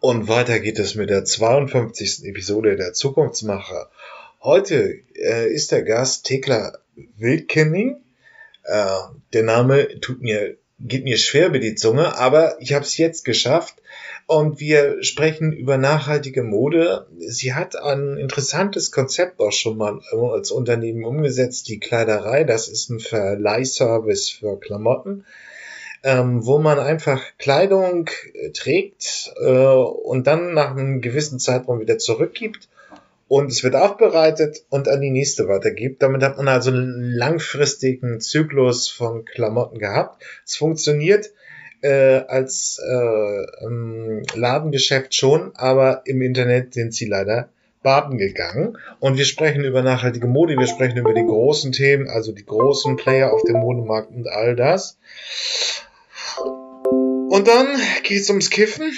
Und weiter geht es mit der 52. Episode der Zukunftsmacher. Heute äh, ist der Gast Tekla Wildkenning. Äh, der Name tut mir, geht mir schwer über die Zunge, aber ich habe es jetzt geschafft. Und wir sprechen über nachhaltige Mode. Sie hat ein interessantes Konzept auch schon mal als Unternehmen umgesetzt, die Kleiderei. Das ist ein Verleihservice für Klamotten ähm, wo man einfach Kleidung äh, trägt äh, und dann nach einem gewissen Zeitraum wieder zurückgibt und es wird aufbereitet und an die nächste weitergibt. Damit hat man also einen langfristigen Zyklus von Klamotten gehabt. Es funktioniert äh, als äh, ähm, Ladengeschäft schon, aber im Internet sind sie leider baden gegangen. Und wir sprechen über nachhaltige Mode, wir sprechen über die großen Themen, also die großen Player auf dem Modemarkt und all das. Und dann geht's ums Kiffen.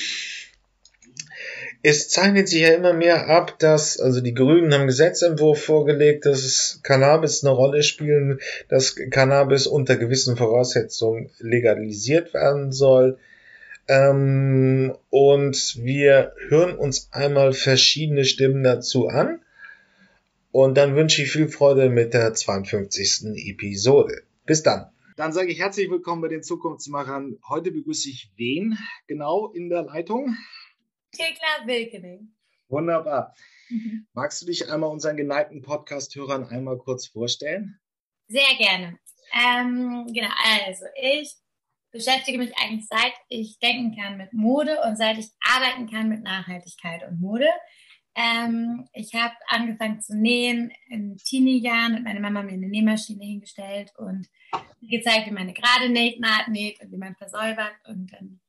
Es zeichnet sich ja immer mehr ab, dass, also die Grünen haben Gesetzentwurf vorgelegt, dass Cannabis eine Rolle spielen, dass Cannabis unter gewissen Voraussetzungen legalisiert werden soll. Ähm, und wir hören uns einmal verschiedene Stimmen dazu an. Und dann wünsche ich viel Freude mit der 52. Episode. Bis dann. Dann sage ich herzlich willkommen bei den Zukunftsmachern. Heute begrüße ich wen genau in der Leitung? Thekla Wilkening. Wunderbar. Mhm. Magst du dich einmal unseren geneigten Podcast-Hörern einmal kurz vorstellen? Sehr gerne. Ähm, genau, also ich beschäftige mich eigentlich seit ich denken kann mit Mode und seit ich arbeiten kann mit Nachhaltigkeit und Mode. Ähm, ich habe angefangen zu nähen in Teenie-Jahren und meine Mama mir eine Nähmaschine hingestellt und gezeigt, wie man eine gerade Nähtnaht näht und wie man versäubert. Und dann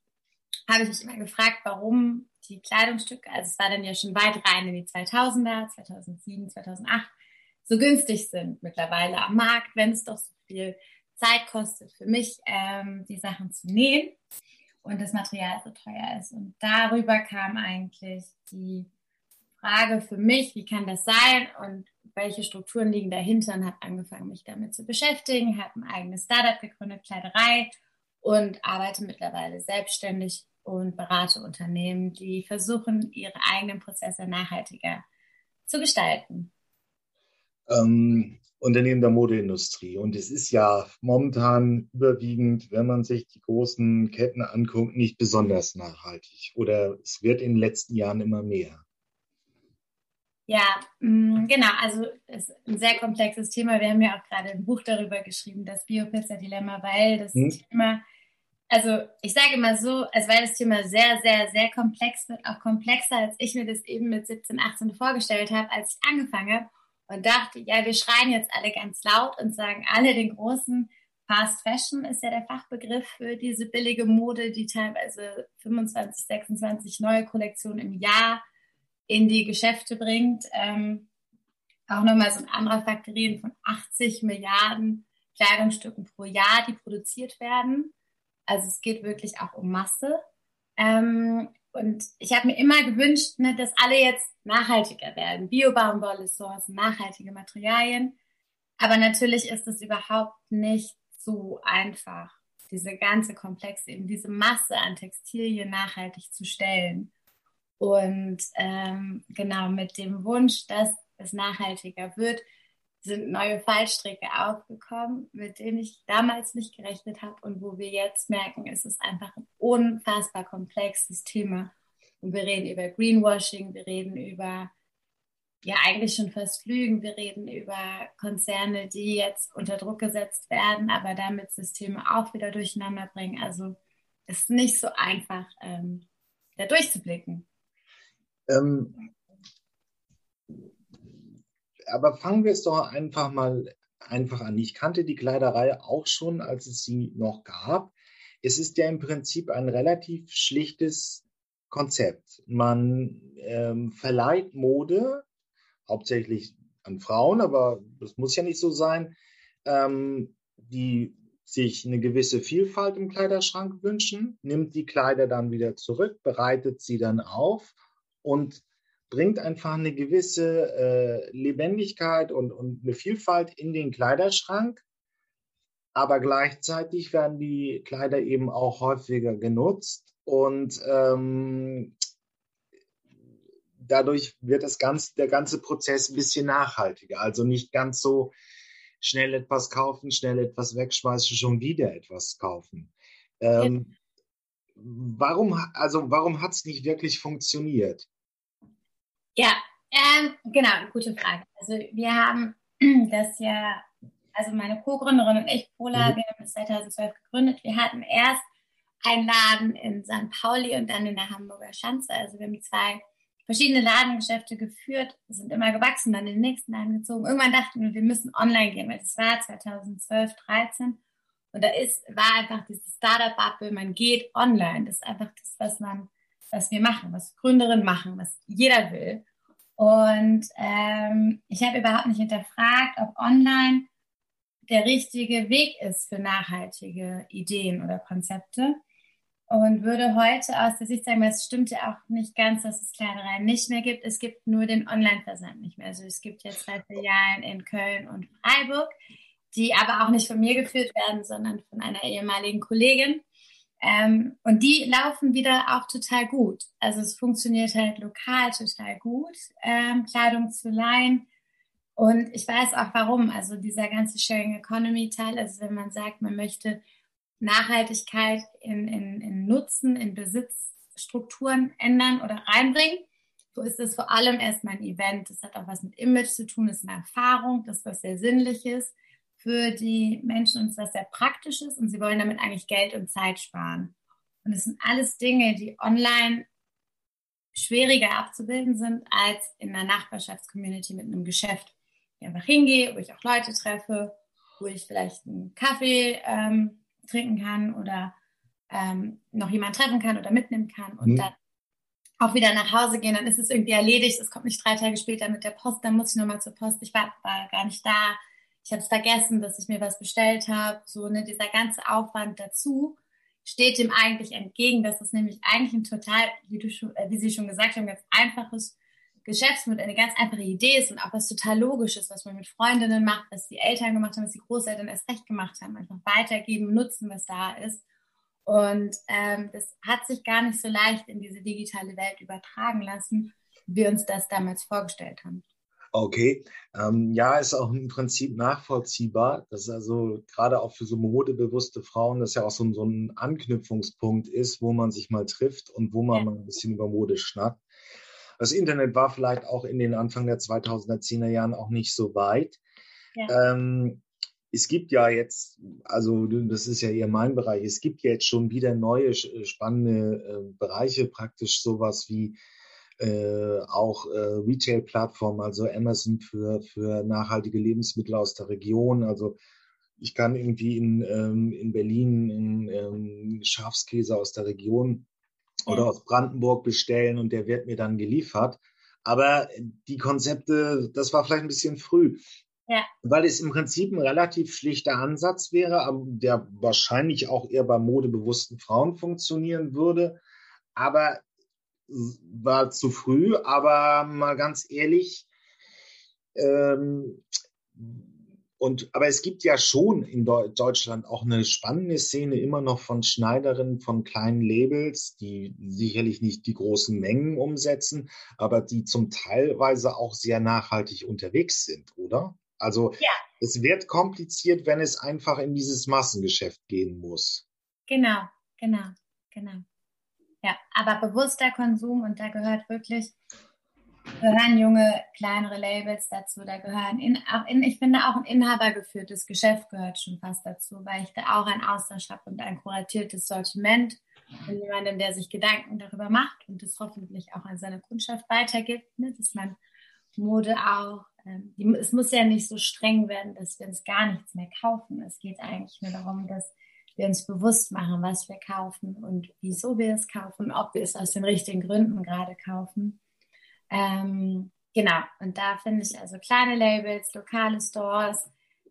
habe ich mich immer gefragt, warum die Kleidungsstücke, also es war dann ja schon weit rein in die 2000er, 2007, 2008, so günstig sind mittlerweile am Markt, wenn es doch so viel Zeit kostet für mich, ähm, die Sachen zu nähen und das Material so teuer ist. Und darüber kam eigentlich die Frage für mich, wie kann das sein und welche Strukturen liegen dahinter und habe angefangen, mich damit zu beschäftigen, habe ein eigenes Startup gegründet, Kleiderei und arbeite mittlerweile selbstständig und berate Unternehmen, die versuchen, ihre eigenen Prozesse nachhaltiger zu gestalten. Ähm, Unternehmen der Modeindustrie. Und es ist ja momentan überwiegend, wenn man sich die großen Ketten anguckt, nicht besonders nachhaltig. Oder es wird in den letzten Jahren immer mehr. Ja, mm, genau. Also es ist ein sehr komplexes Thema. Wir haben ja auch gerade ein Buch darüber geschrieben, das Biopizza-Dilemma, weil das hm. Thema, also ich sage immer so, also weil das Thema sehr, sehr, sehr komplex wird, auch komplexer, als ich mir das eben mit 17, 18 vorgestellt habe, als ich angefangen habe und dachte, ja, wir schreien jetzt alle ganz laut und sagen alle den großen Fast Fashion ist ja der Fachbegriff für diese billige Mode, die teilweise 25, 26 neue Kollektionen im Jahr in die Geschäfte bringt. Ähm, auch nochmal so ein anderer Faktorieren von 80 Milliarden Kleidungsstücken pro Jahr, die produziert werden. Also es geht wirklich auch um Masse. Ähm, und ich habe mir immer gewünscht, ne, dass alle jetzt nachhaltiger werden. Biobaumwolle, Sourcen, nachhaltige Materialien. Aber natürlich ist es überhaupt nicht so einfach, diese ganze Komplexe, eben diese Masse an Textilien nachhaltig zu stellen. Und ähm, genau mit dem Wunsch, dass es nachhaltiger wird, sind neue Fallstricke aufgekommen, mit denen ich damals nicht gerechnet habe und wo wir jetzt merken, es ist einfach ein unfassbar komplexes Thema. Und wir reden über Greenwashing, wir reden über ja eigentlich schon fast Lügen, wir reden über Konzerne, die jetzt unter Druck gesetzt werden, aber damit Systeme auch wieder durcheinander bringen. Also es ist nicht so einfach, ähm, da durchzublicken. Ähm, aber fangen wir es doch einfach mal einfach an. Ich kannte die Kleiderei auch schon, als es sie noch gab. Es ist ja im Prinzip ein relativ schlichtes Konzept. Man ähm, verleiht Mode, hauptsächlich an Frauen, aber das muss ja nicht so sein, ähm, die sich eine gewisse Vielfalt im Kleiderschrank wünschen, nimmt die Kleider dann wieder zurück, bereitet sie dann auf und bringt einfach eine gewisse äh, Lebendigkeit und, und eine Vielfalt in den Kleiderschrank. Aber gleichzeitig werden die Kleider eben auch häufiger genutzt und ähm, dadurch wird das ganze, der ganze Prozess ein bisschen nachhaltiger. Also nicht ganz so schnell etwas kaufen, schnell etwas wegschmeißen, schon wieder etwas kaufen. Ähm, ja. Warum, also warum hat es nicht wirklich funktioniert? Ja, ähm, genau, gute Frage. Also wir haben das ja, also meine Co-Gründerin und ich, Pola, mhm. wir haben das 2012 gegründet. Wir hatten erst einen Laden in St. Pauli und dann in der Hamburger Schanze. Also wir haben zwei verschiedene Ladengeschäfte geführt, sind immer gewachsen, dann in den nächsten Laden gezogen. Irgendwann dachten wir, wir müssen online gehen, weil das war 2012, 13. Und da ist, war einfach dieses Startup-Bubble, man geht online. Das ist einfach das, was man, was wir machen, was Gründerinnen machen, was jeder will. Und ähm, ich habe überhaupt nicht hinterfragt, ob online der richtige Weg ist für nachhaltige Ideen oder Konzepte. Und würde heute aus der Sicht sagen, es stimmt ja auch nicht ganz, dass es Kleidereien nicht mehr gibt. Es gibt nur den Online-Versand nicht mehr. Also es gibt jetzt zwei Filialen in Köln und Freiburg, die aber auch nicht von mir geführt werden, sondern von einer ehemaligen Kollegin. Ähm, und die laufen wieder auch total gut. Also es funktioniert halt lokal total gut, ähm, Kleidung zu leihen. Und ich weiß auch warum. Also dieser ganze Sharing Economy Teil, also wenn man sagt, man möchte Nachhaltigkeit in, in, in Nutzen, in Besitzstrukturen ändern oder reinbringen. So ist es vor allem erstmal ein Event. Das hat auch was mit Image zu tun, das ist eine Erfahrung, das ist was sehr Sinnliches für die Menschen ist was sehr Praktisches und sie wollen damit eigentlich Geld und Zeit sparen. Und es sind alles Dinge, die online schwieriger abzubilden sind als in einer Nachbarschaftscommunity mit einem Geschäft. Ich einfach hingehe, wo ich auch Leute treffe, wo ich vielleicht einen Kaffee ähm, trinken kann oder ähm, noch jemand treffen kann oder mitnehmen kann und mhm. dann auch wieder nach Hause gehen, dann ist es irgendwie erledigt. Es kommt nicht drei Tage später mit der Post, dann muss ich nochmal zur Post. Ich war, war gar nicht da. Ich habe es vergessen, dass ich mir was bestellt habe. So, ne, dieser ganze Aufwand dazu steht dem eigentlich entgegen, dass es nämlich eigentlich ein total, wie, du schon, äh, wie Sie schon gesagt haben, ganz einfaches Geschäftsmodell, eine ganz einfache Idee ist und auch was total Logisches, was man mit Freundinnen macht, was die Eltern gemacht haben, was die Großeltern erst recht gemacht haben, einfach weitergeben, nutzen, was da ist. Und ähm, das hat sich gar nicht so leicht in diese digitale Welt übertragen lassen, wie wir uns das damals vorgestellt haben. Okay, ähm, ja, ist auch im Prinzip nachvollziehbar, dass also gerade auch für so modebewusste Frauen das ja auch so, so ein Anknüpfungspunkt ist, wo man sich mal trifft und wo man ja. mal ein bisschen über Mode schnackt. Das Internet war vielleicht auch in den Anfang der 2010er Jahren auch nicht so weit. Ja. Ähm, es gibt ja jetzt, also das ist ja eher mein Bereich, es gibt jetzt schon wieder neue spannende äh, Bereiche, praktisch sowas wie äh, auch äh, Retail-Plattformen, also Amazon für, für nachhaltige Lebensmittel aus der Region. Also ich kann irgendwie in, ähm, in Berlin in, ähm, Schafskäse aus der Region oder aus Brandenburg bestellen und der wird mir dann geliefert. Aber die Konzepte, das war vielleicht ein bisschen früh. Ja. Weil es im Prinzip ein relativ schlichter Ansatz wäre, der wahrscheinlich auch eher bei modebewussten Frauen funktionieren würde. Aber war zu früh. Aber mal ganz ehrlich, ähm, und, aber es gibt ja schon in Deutschland auch eine spannende Szene immer noch von Schneiderinnen von kleinen Labels, die sicherlich nicht die großen Mengen umsetzen, aber die zum teilweise auch sehr nachhaltig unterwegs sind, oder? Also ja. es wird kompliziert, wenn es einfach in dieses Massengeschäft gehen muss. Genau, genau, genau. Ja, aber bewusster Konsum und da gehört wirklich gehören junge, kleinere Labels dazu. Da gehören, in, auch in, ich finde auch ein inhabergeführtes Geschäft gehört schon fast dazu, weil ich da auch einen Austausch habe und ein kuratiertes Sortiment von jemandem, der sich Gedanken darüber macht und das hoffentlich auch an seine Kundschaft weitergibt, ne, dass man Mode auch, ähm, die, es muss ja nicht so streng werden, dass wir uns gar nichts mehr kaufen. Es geht eigentlich nur darum, dass wir uns bewusst machen, was wir kaufen und wieso wir es kaufen, ob wir es aus den richtigen Gründen gerade kaufen. Ähm, genau, und da finde ich also kleine Labels, lokale Stores,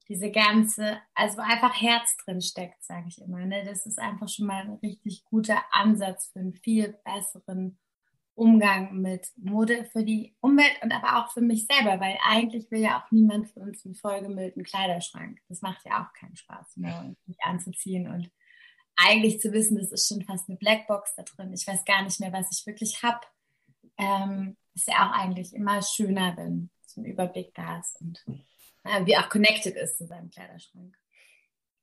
diese ganze, also einfach Herz drin steckt, sage ich immer. Ne? Das ist einfach schon mal ein richtig guter Ansatz für einen viel besseren Umgang mit Mode für die Umwelt und aber auch für mich selber, weil eigentlich will ja auch niemand von uns einen vollgemüllten Kleiderschrank. Das macht ja auch keinen Spaß mehr, mich anzuziehen und eigentlich zu wissen, das ist schon fast eine Blackbox da drin. Ich weiß gar nicht mehr, was ich wirklich hab. Ähm, ist ja auch eigentlich immer schöner, wenn so ein Überblick da ist und äh, wie auch connected ist zu seinem Kleiderschrank.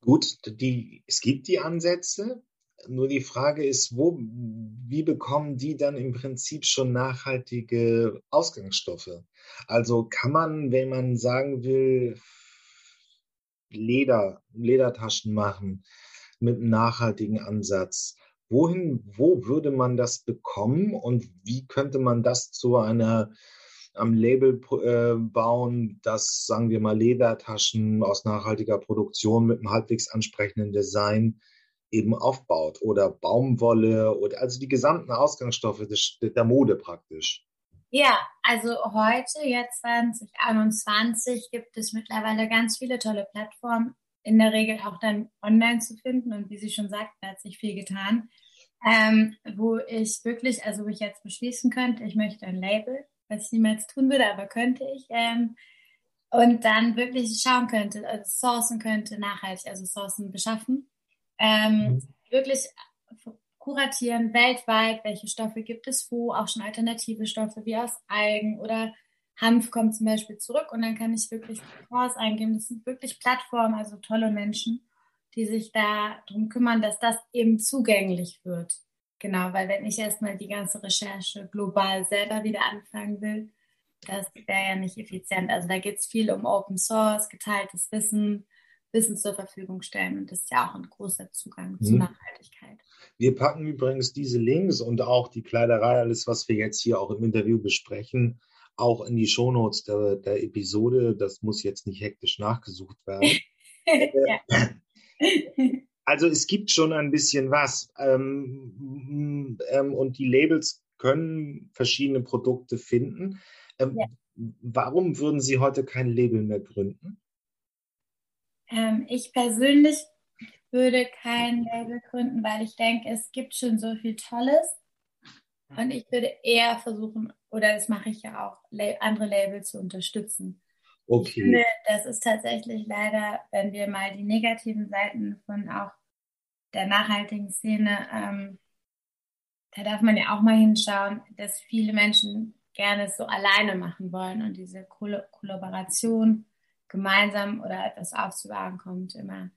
Gut, die, es gibt die Ansätze, nur die Frage ist, wo, wie bekommen die dann im Prinzip schon nachhaltige Ausgangsstoffe? Also kann man, wenn man sagen will, Leder, Ledertaschen machen mit einem nachhaltigen Ansatz, wohin, wo würde man das bekommen und wie könnte man das zu einer am Label äh, bauen, dass, sagen wir mal, Ledertaschen aus nachhaltiger Produktion mit einem halbwegs ansprechenden Design eben aufbaut oder Baumwolle oder also die gesamten Ausgangsstoffe des, der Mode praktisch. Ja, also heute, jetzt 2021, gibt es mittlerweile ganz viele tolle Plattformen, in der Regel auch dann online zu finden. Und wie Sie schon sagten, hat sich viel getan, ähm, wo ich wirklich, also wo ich jetzt beschließen könnte, ich möchte ein Label was ich niemals tun würde, aber könnte ich. Ähm, und dann wirklich schauen könnte, also sourcen könnte, nachhaltig, also Sourcen beschaffen. Ähm, mhm. Wirklich kuratieren weltweit, welche Stoffe gibt es wo, auch schon alternative Stoffe wie aus Algen oder Hanf kommt zum Beispiel zurück und dann kann ich wirklich Kurs eingeben. Das sind wirklich Plattformen, also tolle Menschen, die sich da darum kümmern, dass das eben zugänglich wird. Genau, weil wenn ich erstmal die ganze Recherche global selber wieder anfangen will, das wäre ja nicht effizient. Also da geht es viel um Open Source, geteiltes Wissen, Wissen zur Verfügung stellen und das ist ja auch ein großer Zugang mhm. zu Nachhaltigkeit. Wir packen übrigens diese Links und auch die Kleiderei, alles, was wir jetzt hier auch im Interview besprechen, auch in die Shownotes der, der Episode. Das muss jetzt nicht hektisch nachgesucht werden. Also es gibt schon ein bisschen was. Ähm, ähm, und die Labels können verschiedene Produkte finden. Ähm, ja. Warum würden Sie heute kein Label mehr gründen? Ähm, ich persönlich würde kein Label gründen, weil ich denke, es gibt schon so viel Tolles. Und ich würde eher versuchen, oder das mache ich ja auch, andere Labels zu unterstützen. Okay. Ich finde, das ist tatsächlich leider, wenn wir mal die negativen Seiten von auch der nachhaltigen Szene, ähm, da darf man ja auch mal hinschauen, dass viele Menschen gerne es so alleine machen wollen und diese Koll Kollaboration gemeinsam oder etwas aufzubauen kommt immer,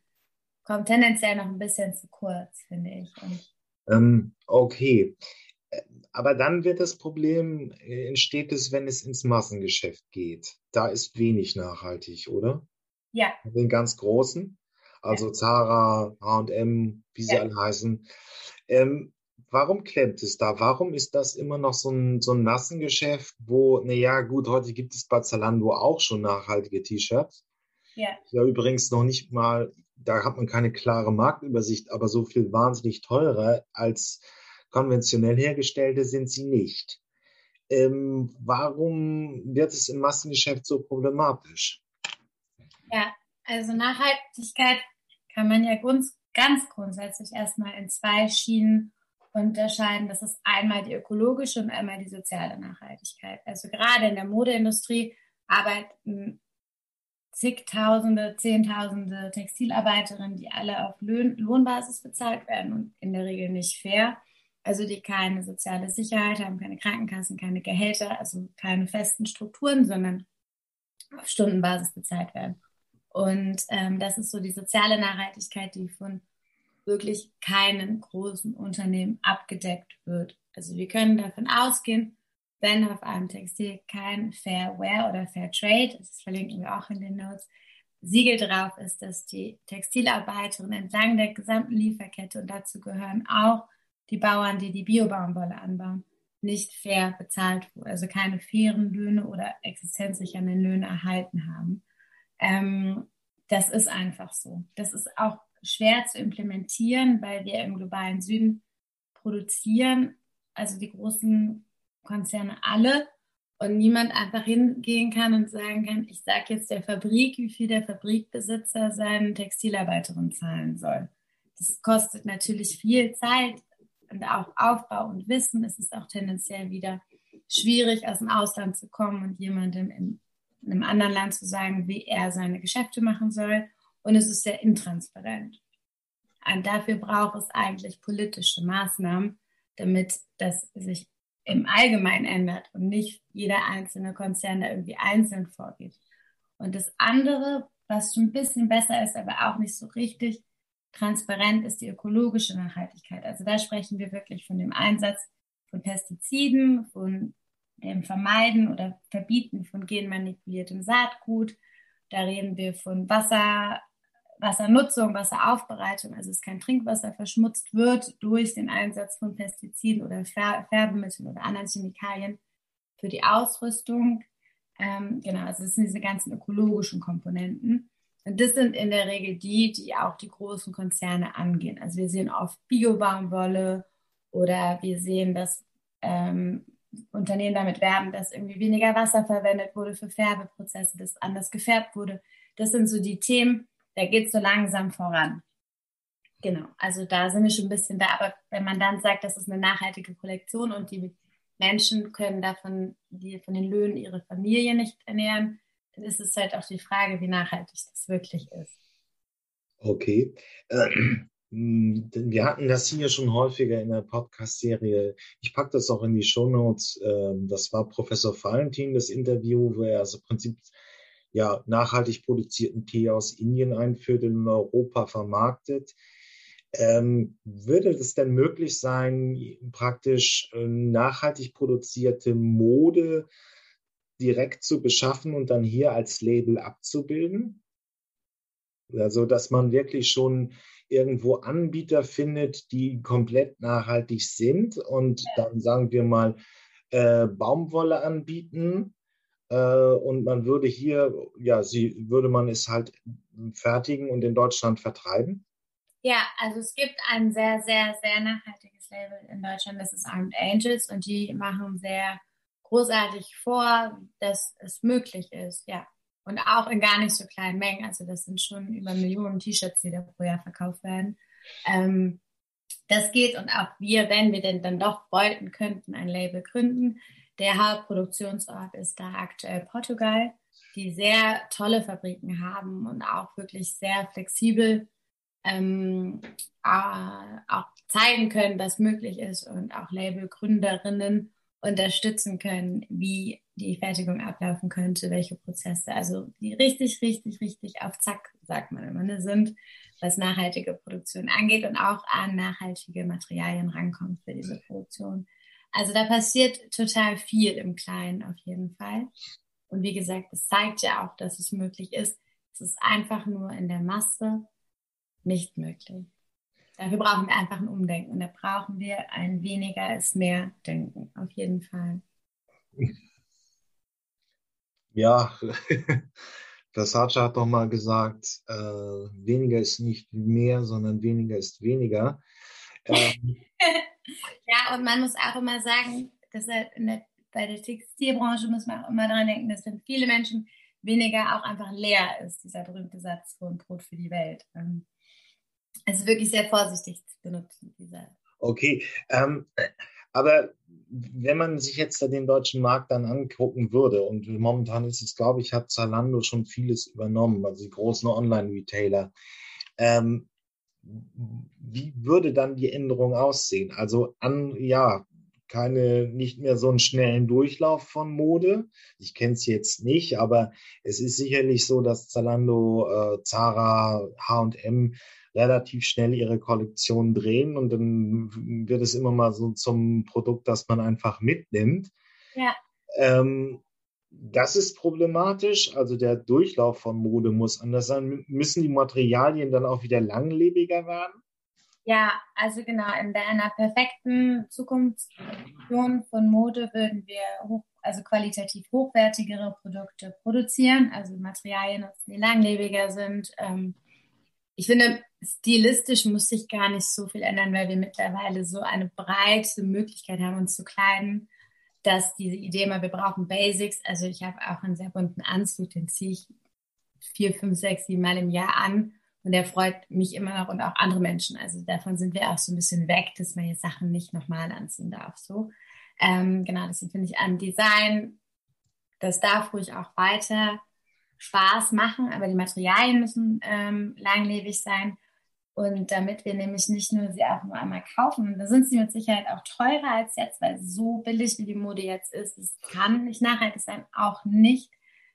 kommt tendenziell noch ein bisschen zu kurz, finde ich. Ähm, okay. Aber dann wird das Problem, äh, entsteht es, wenn es ins Massengeschäft geht. Da ist wenig nachhaltig, oder? Ja. Den ganz großen, also ja. Zara, H&M, wie sie ja. alle heißen. Ähm, warum klemmt es da? Warum ist das immer noch so ein, so ein Massengeschäft, wo, naja, gut, heute gibt es bei Zalando auch schon nachhaltige T-Shirts. Ja. Ja, übrigens noch nicht mal, da hat man keine klare Marktübersicht, aber so viel wahnsinnig teurer als konventionell hergestellte sind sie nicht. Ähm, warum wird es im Massengeschäft so problematisch? Ja, also Nachhaltigkeit kann man ja ganz, ganz grundsätzlich erstmal in zwei Schienen unterscheiden. Das ist einmal die ökologische und einmal die soziale Nachhaltigkeit. Also gerade in der Modeindustrie arbeiten zigtausende, zehntausende Textilarbeiterinnen, die alle auf Lohnbasis bezahlt werden und in der Regel nicht fair also die keine soziale Sicherheit haben, keine Krankenkassen, keine Gehälter, also keine festen Strukturen, sondern auf Stundenbasis bezahlt werden. Und ähm, das ist so die soziale Nachhaltigkeit, die von wirklich keinen großen Unternehmen abgedeckt wird. Also wir können davon ausgehen, wenn auf einem Textil kein Fair Wear oder Fair Trade, das verlinken wir auch in den Notes, Siegel drauf ist, dass die Textilarbeiterinnen entlang der gesamten Lieferkette und dazu gehören auch die Bauern, die die Biobaumwolle anbauen, nicht fair bezahlt, also keine fairen Löhne oder existenzsichernden Löhne erhalten haben. Ähm, das ist einfach so. Das ist auch schwer zu implementieren, weil wir im globalen Süden produzieren, also die großen Konzerne alle, und niemand einfach hingehen kann und sagen kann, ich sage jetzt der Fabrik, wie viel der Fabrikbesitzer seinen Textilarbeiterinnen zahlen soll. Das kostet natürlich viel Zeit, und auch Aufbau und Wissen. Es ist auch tendenziell wieder schwierig, aus dem Ausland zu kommen und jemandem in, in einem anderen Land zu sagen, wie er seine Geschäfte machen soll. Und es ist sehr intransparent. Und dafür braucht es eigentlich politische Maßnahmen, damit das sich im Allgemeinen ändert und nicht jeder einzelne Konzern da irgendwie einzeln vorgeht. Und das andere, was schon ein bisschen besser ist, aber auch nicht so richtig transparent, ist die ökologische Nachhaltigkeit. Also da sprechen wir wirklich von dem Einsatz von Pestiziden, von dem Vermeiden oder Verbieten von genmanipuliertem Saatgut. Da reden wir von Wasser, Wassernutzung, Wasseraufbereitung, also dass kein Trinkwasser verschmutzt wird durch den Einsatz von Pestiziden oder Färbemitteln oder anderen Chemikalien für die Ausrüstung. Ähm, genau, also das sind diese ganzen ökologischen Komponenten. Und das sind in der Regel die, die auch die großen Konzerne angehen. Also wir sehen oft Biobaumwolle oder wir sehen, dass ähm, Unternehmen damit werben, dass irgendwie weniger Wasser verwendet wurde für Färbeprozesse, dass anders gefärbt wurde. Das sind so die Themen, da geht es so langsam voran. Genau, also da sind wir schon ein bisschen da. Aber wenn man dann sagt, das ist eine nachhaltige Kollektion und die Menschen können davon, die von den Löhnen ihre Familie nicht ernähren, dann ist es halt auch die Frage, wie nachhaltig das wirklich ist. Okay. Äh, wir hatten das hier schon häufiger in der Podcast-Serie. Ich packe das auch in die Show Notes. Ähm, das war Professor Valentin, das Interview, wo er also im Prinzip ja, nachhaltig produzierten Tee aus Indien einführt und in Europa vermarktet. Ähm, würde es denn möglich sein, praktisch äh, nachhaltig produzierte Mode direkt zu beschaffen und dann hier als Label abzubilden? Also, dass man wirklich schon irgendwo Anbieter findet, die komplett nachhaltig sind und dann sagen wir mal äh, Baumwolle anbieten und man würde hier, ja, sie würde man es halt fertigen und in Deutschland vertreiben? Ja, also es gibt ein sehr, sehr, sehr nachhaltiges Label in Deutschland, das ist Armed Angels und die machen sehr großartig vor, dass es möglich ist, ja. Und auch in gar nicht so kleinen Mengen. Also das sind schon über Millionen T-Shirts, die da pro Jahr verkauft werden. Ähm, das geht und auch wir, wenn wir denn dann doch wollten, könnten ein Label gründen. Der Hauptproduktionsort ist da aktuell Portugal, die sehr tolle Fabriken haben und auch wirklich sehr flexibel ähm, äh, auch zeigen können, was möglich ist und auch Labelgründerinnen unterstützen können, wie die Fertigung ablaufen könnte, welche Prozesse, also die richtig, richtig, richtig auf Zack, sagt man immer, ne, sind, was nachhaltige Produktion angeht und auch an nachhaltige Materialien rankommt für diese Produktion. Also da passiert total viel im Kleinen auf jeden Fall. Und wie gesagt, es zeigt ja auch, dass es möglich ist. Es ist einfach nur in der Masse nicht möglich. Dafür brauchen wir einfach ein Umdenken. Und da brauchen wir ein weniger ist mehr Denken, auf jeden Fall. Ja, Versace hat doch mal gesagt, äh, weniger ist nicht mehr, sondern weniger ist weniger. Ähm, ja, und man muss auch immer sagen, dass halt der, bei der Textilbranche muss man auch immer daran denken, dass wenn viele Menschen weniger auch einfach leer ist, dieser berühmte Satz von Brot für die Welt. Also wirklich sehr vorsichtig zu benutzen, dieser. Okay, ähm, aber wenn man sich jetzt den deutschen Markt dann angucken würde, und momentan ist es, glaube ich, hat Zalando schon vieles übernommen, also die großen Online-Retailer, ähm, wie würde dann die Änderung aussehen? Also an, ja, keine, nicht mehr so einen schnellen Durchlauf von Mode. Ich kenne es jetzt nicht, aber es ist sicherlich so, dass Zalando, äh, Zara, H&M relativ schnell ihre Kollektion drehen und dann wird es immer mal so zum Produkt, das man einfach mitnimmt. Ja. Ähm, das ist problematisch. Also der Durchlauf von Mode muss anders sein. Müssen die Materialien dann auch wieder langlebiger werden? Ja, also genau. In einer perfekten Zukunftsvision von Mode würden wir hoch, also qualitativ hochwertigere Produkte produzieren, also Materialien, die langlebiger sind. Ähm, ich finde, stilistisch muss sich gar nicht so viel ändern, weil wir mittlerweile so eine breite Möglichkeit haben, uns zu kleiden dass diese Idee mal, wir brauchen Basics. Also ich habe auch einen sehr bunten Anzug, den ziehe ich vier, fünf, sechs, sieben Mal im Jahr an. Und der freut mich immer noch und auch andere Menschen. Also davon sind wir auch so ein bisschen weg, dass man jetzt Sachen nicht nochmal anziehen darf. So, ähm, genau, deswegen finde ich an Design, das darf ruhig auch weiter Spaß machen, aber die Materialien müssen ähm, langlebig sein. Und damit wir nämlich nicht nur sie auch nur einmal kaufen, da sind sie mit Sicherheit auch teurer als jetzt, weil so billig wie die Mode jetzt ist, es kann nicht nachhaltig sein, auch nicht,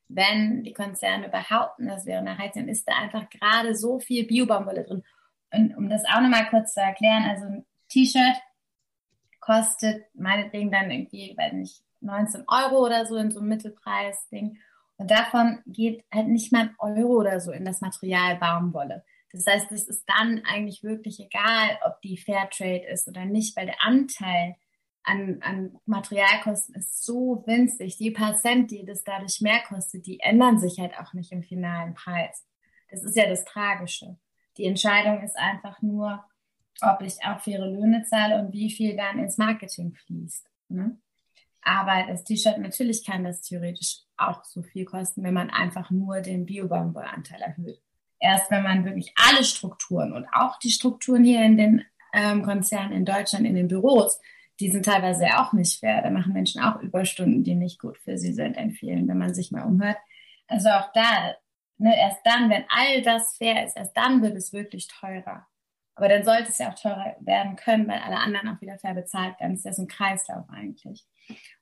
wenn die Konzerne behaupten, das wäre nachhaltig, dann ist da einfach gerade so viel Biobaumwolle drin. Und um das auch nochmal kurz zu erklären, also ein T-Shirt kostet meinetwegen dann irgendwie, weiß nicht, 19 Euro oder so in so einem Mittelpreis-Ding. Und davon geht halt nicht mal ein Euro oder so in das Material Baumwolle. Das heißt, es ist dann eigentlich wirklich egal, ob die Fairtrade ist oder nicht, weil der Anteil an, an Materialkosten ist so winzig. Die paar Cent, die das dadurch mehr kostet, die ändern sich halt auch nicht im finalen Preis. Das ist ja das Tragische. Die Entscheidung ist einfach nur, ob ich auch faire Löhne zahle und wie viel dann ins Marketing fließt. Ne? Aber das T-Shirt, natürlich kann das theoretisch auch so viel kosten, wenn man einfach nur den Biobaumwollanteil erhöht. Erst wenn man wirklich alle Strukturen und auch die Strukturen hier in den ähm, Konzernen in Deutschland, in den Büros, die sind teilweise auch nicht fair. Da machen Menschen auch Überstunden, die nicht gut für sie sind, empfehlen, wenn man sich mal umhört. Also auch da, ne, erst dann, wenn all das fair ist, erst dann wird es wirklich teurer. Aber dann sollte es ja auch teurer werden können, weil alle anderen auch wieder fair bezahlt werden. Das ist ja so ein Kreislauf eigentlich.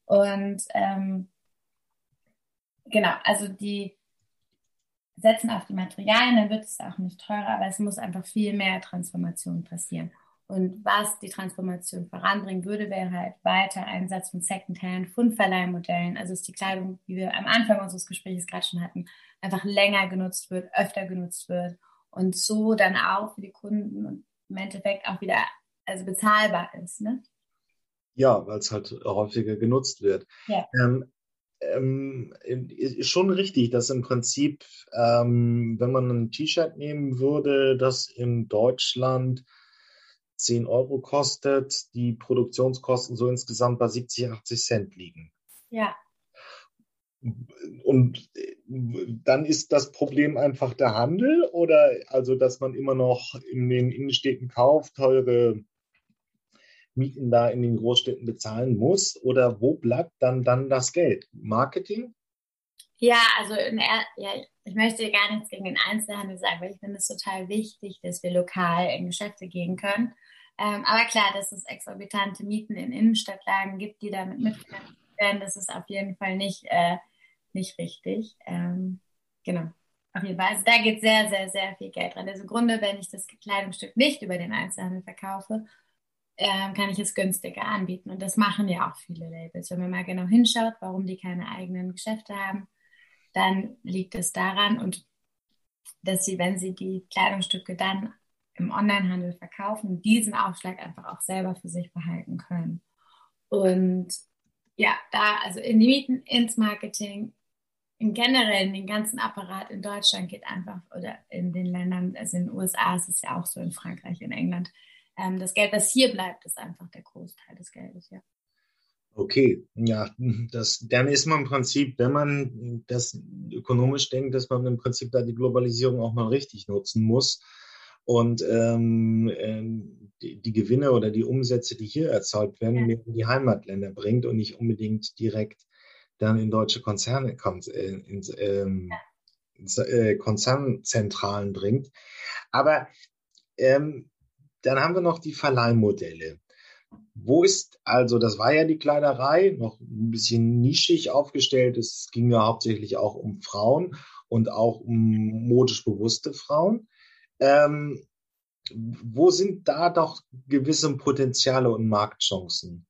Und ähm, genau, also die setzen auf die Materialien, dann wird es auch nicht teurer, aber es muss einfach viel mehr Transformation passieren. Und was die Transformation voranbringen würde, wäre halt weiter Einsatz von Secondhand, Fundverleihmodellen. Also ist die Kleidung, wie wir am Anfang unseres Gesprächs gerade schon hatten, einfach länger genutzt wird, öfter genutzt wird und so dann auch für die Kunden und im Endeffekt auch wieder also bezahlbar ist. Ne? Ja, weil es halt häufiger genutzt wird. Ja. Ähm, ähm, ist schon richtig, dass im Prinzip, ähm, wenn man ein T-Shirt nehmen würde, das in Deutschland 10 Euro kostet, die Produktionskosten so insgesamt bei 70, 80 Cent liegen. Ja. Und dann ist das Problem einfach der Handel oder also, dass man immer noch in den Innenstädten kauft, teure Mieten da in den Großstädten bezahlen muss? Oder wo bleibt dann, dann das Geld? Marketing? Ja, also ja, ich möchte gar nichts gegen den Einzelhandel sagen, weil ich finde es total wichtig, dass wir lokal in Geschäfte gehen können. Ähm, aber klar, dass es exorbitante Mieten in Innenstadtlagen gibt, die damit mitfinanziert werden, das ist auf jeden Fall nicht, äh, nicht richtig. Ähm, genau. Auf jeden Fall. Also da geht sehr, sehr, sehr viel Geld dran. Also im Grunde, wenn ich das Kleidungsstück nicht über den Einzelhandel verkaufe, äh, kann ich es günstiger anbieten. Und das machen ja auch viele Labels. Wenn man mal genau hinschaut, warum die keine eigenen Geschäfte haben, dann liegt es daran und dass sie, wenn sie die Kleidungsstücke dann im Onlinehandel verkaufen, diesen Aufschlag einfach auch selber für sich behalten können. Und ja, da, also in die Mieten, ins Marketing, im generellen, den ganzen Apparat in Deutschland geht einfach, oder in den Ländern, also in den USA ist es ja auch so, in Frankreich, in England, ähm, das Geld, was hier bleibt, ist einfach der Großteil des Geldes, ja. Okay, ja, das, dann ist man im Prinzip, wenn man das ökonomisch denkt, dass man im Prinzip da die Globalisierung auch mal richtig nutzen muss und ähm, ähm die, die, Gewinne oder die Umsätze, die hier erzeugt werden, ja. in die Heimatländer bringt und nicht unbedingt direkt dann in deutsche Konzerne, äh, ins, ähm, ja. ins, äh, Konzernzentralen bringt. Aber ähm, dann haben wir noch die Verleihmodelle. Wo ist also, das war ja die Kleiderei, noch ein bisschen nischig aufgestellt. Es ging ja hauptsächlich auch um Frauen und auch um modisch bewusste Frauen. Ähm, wo sind da doch gewisse Potenziale und Marktchancen?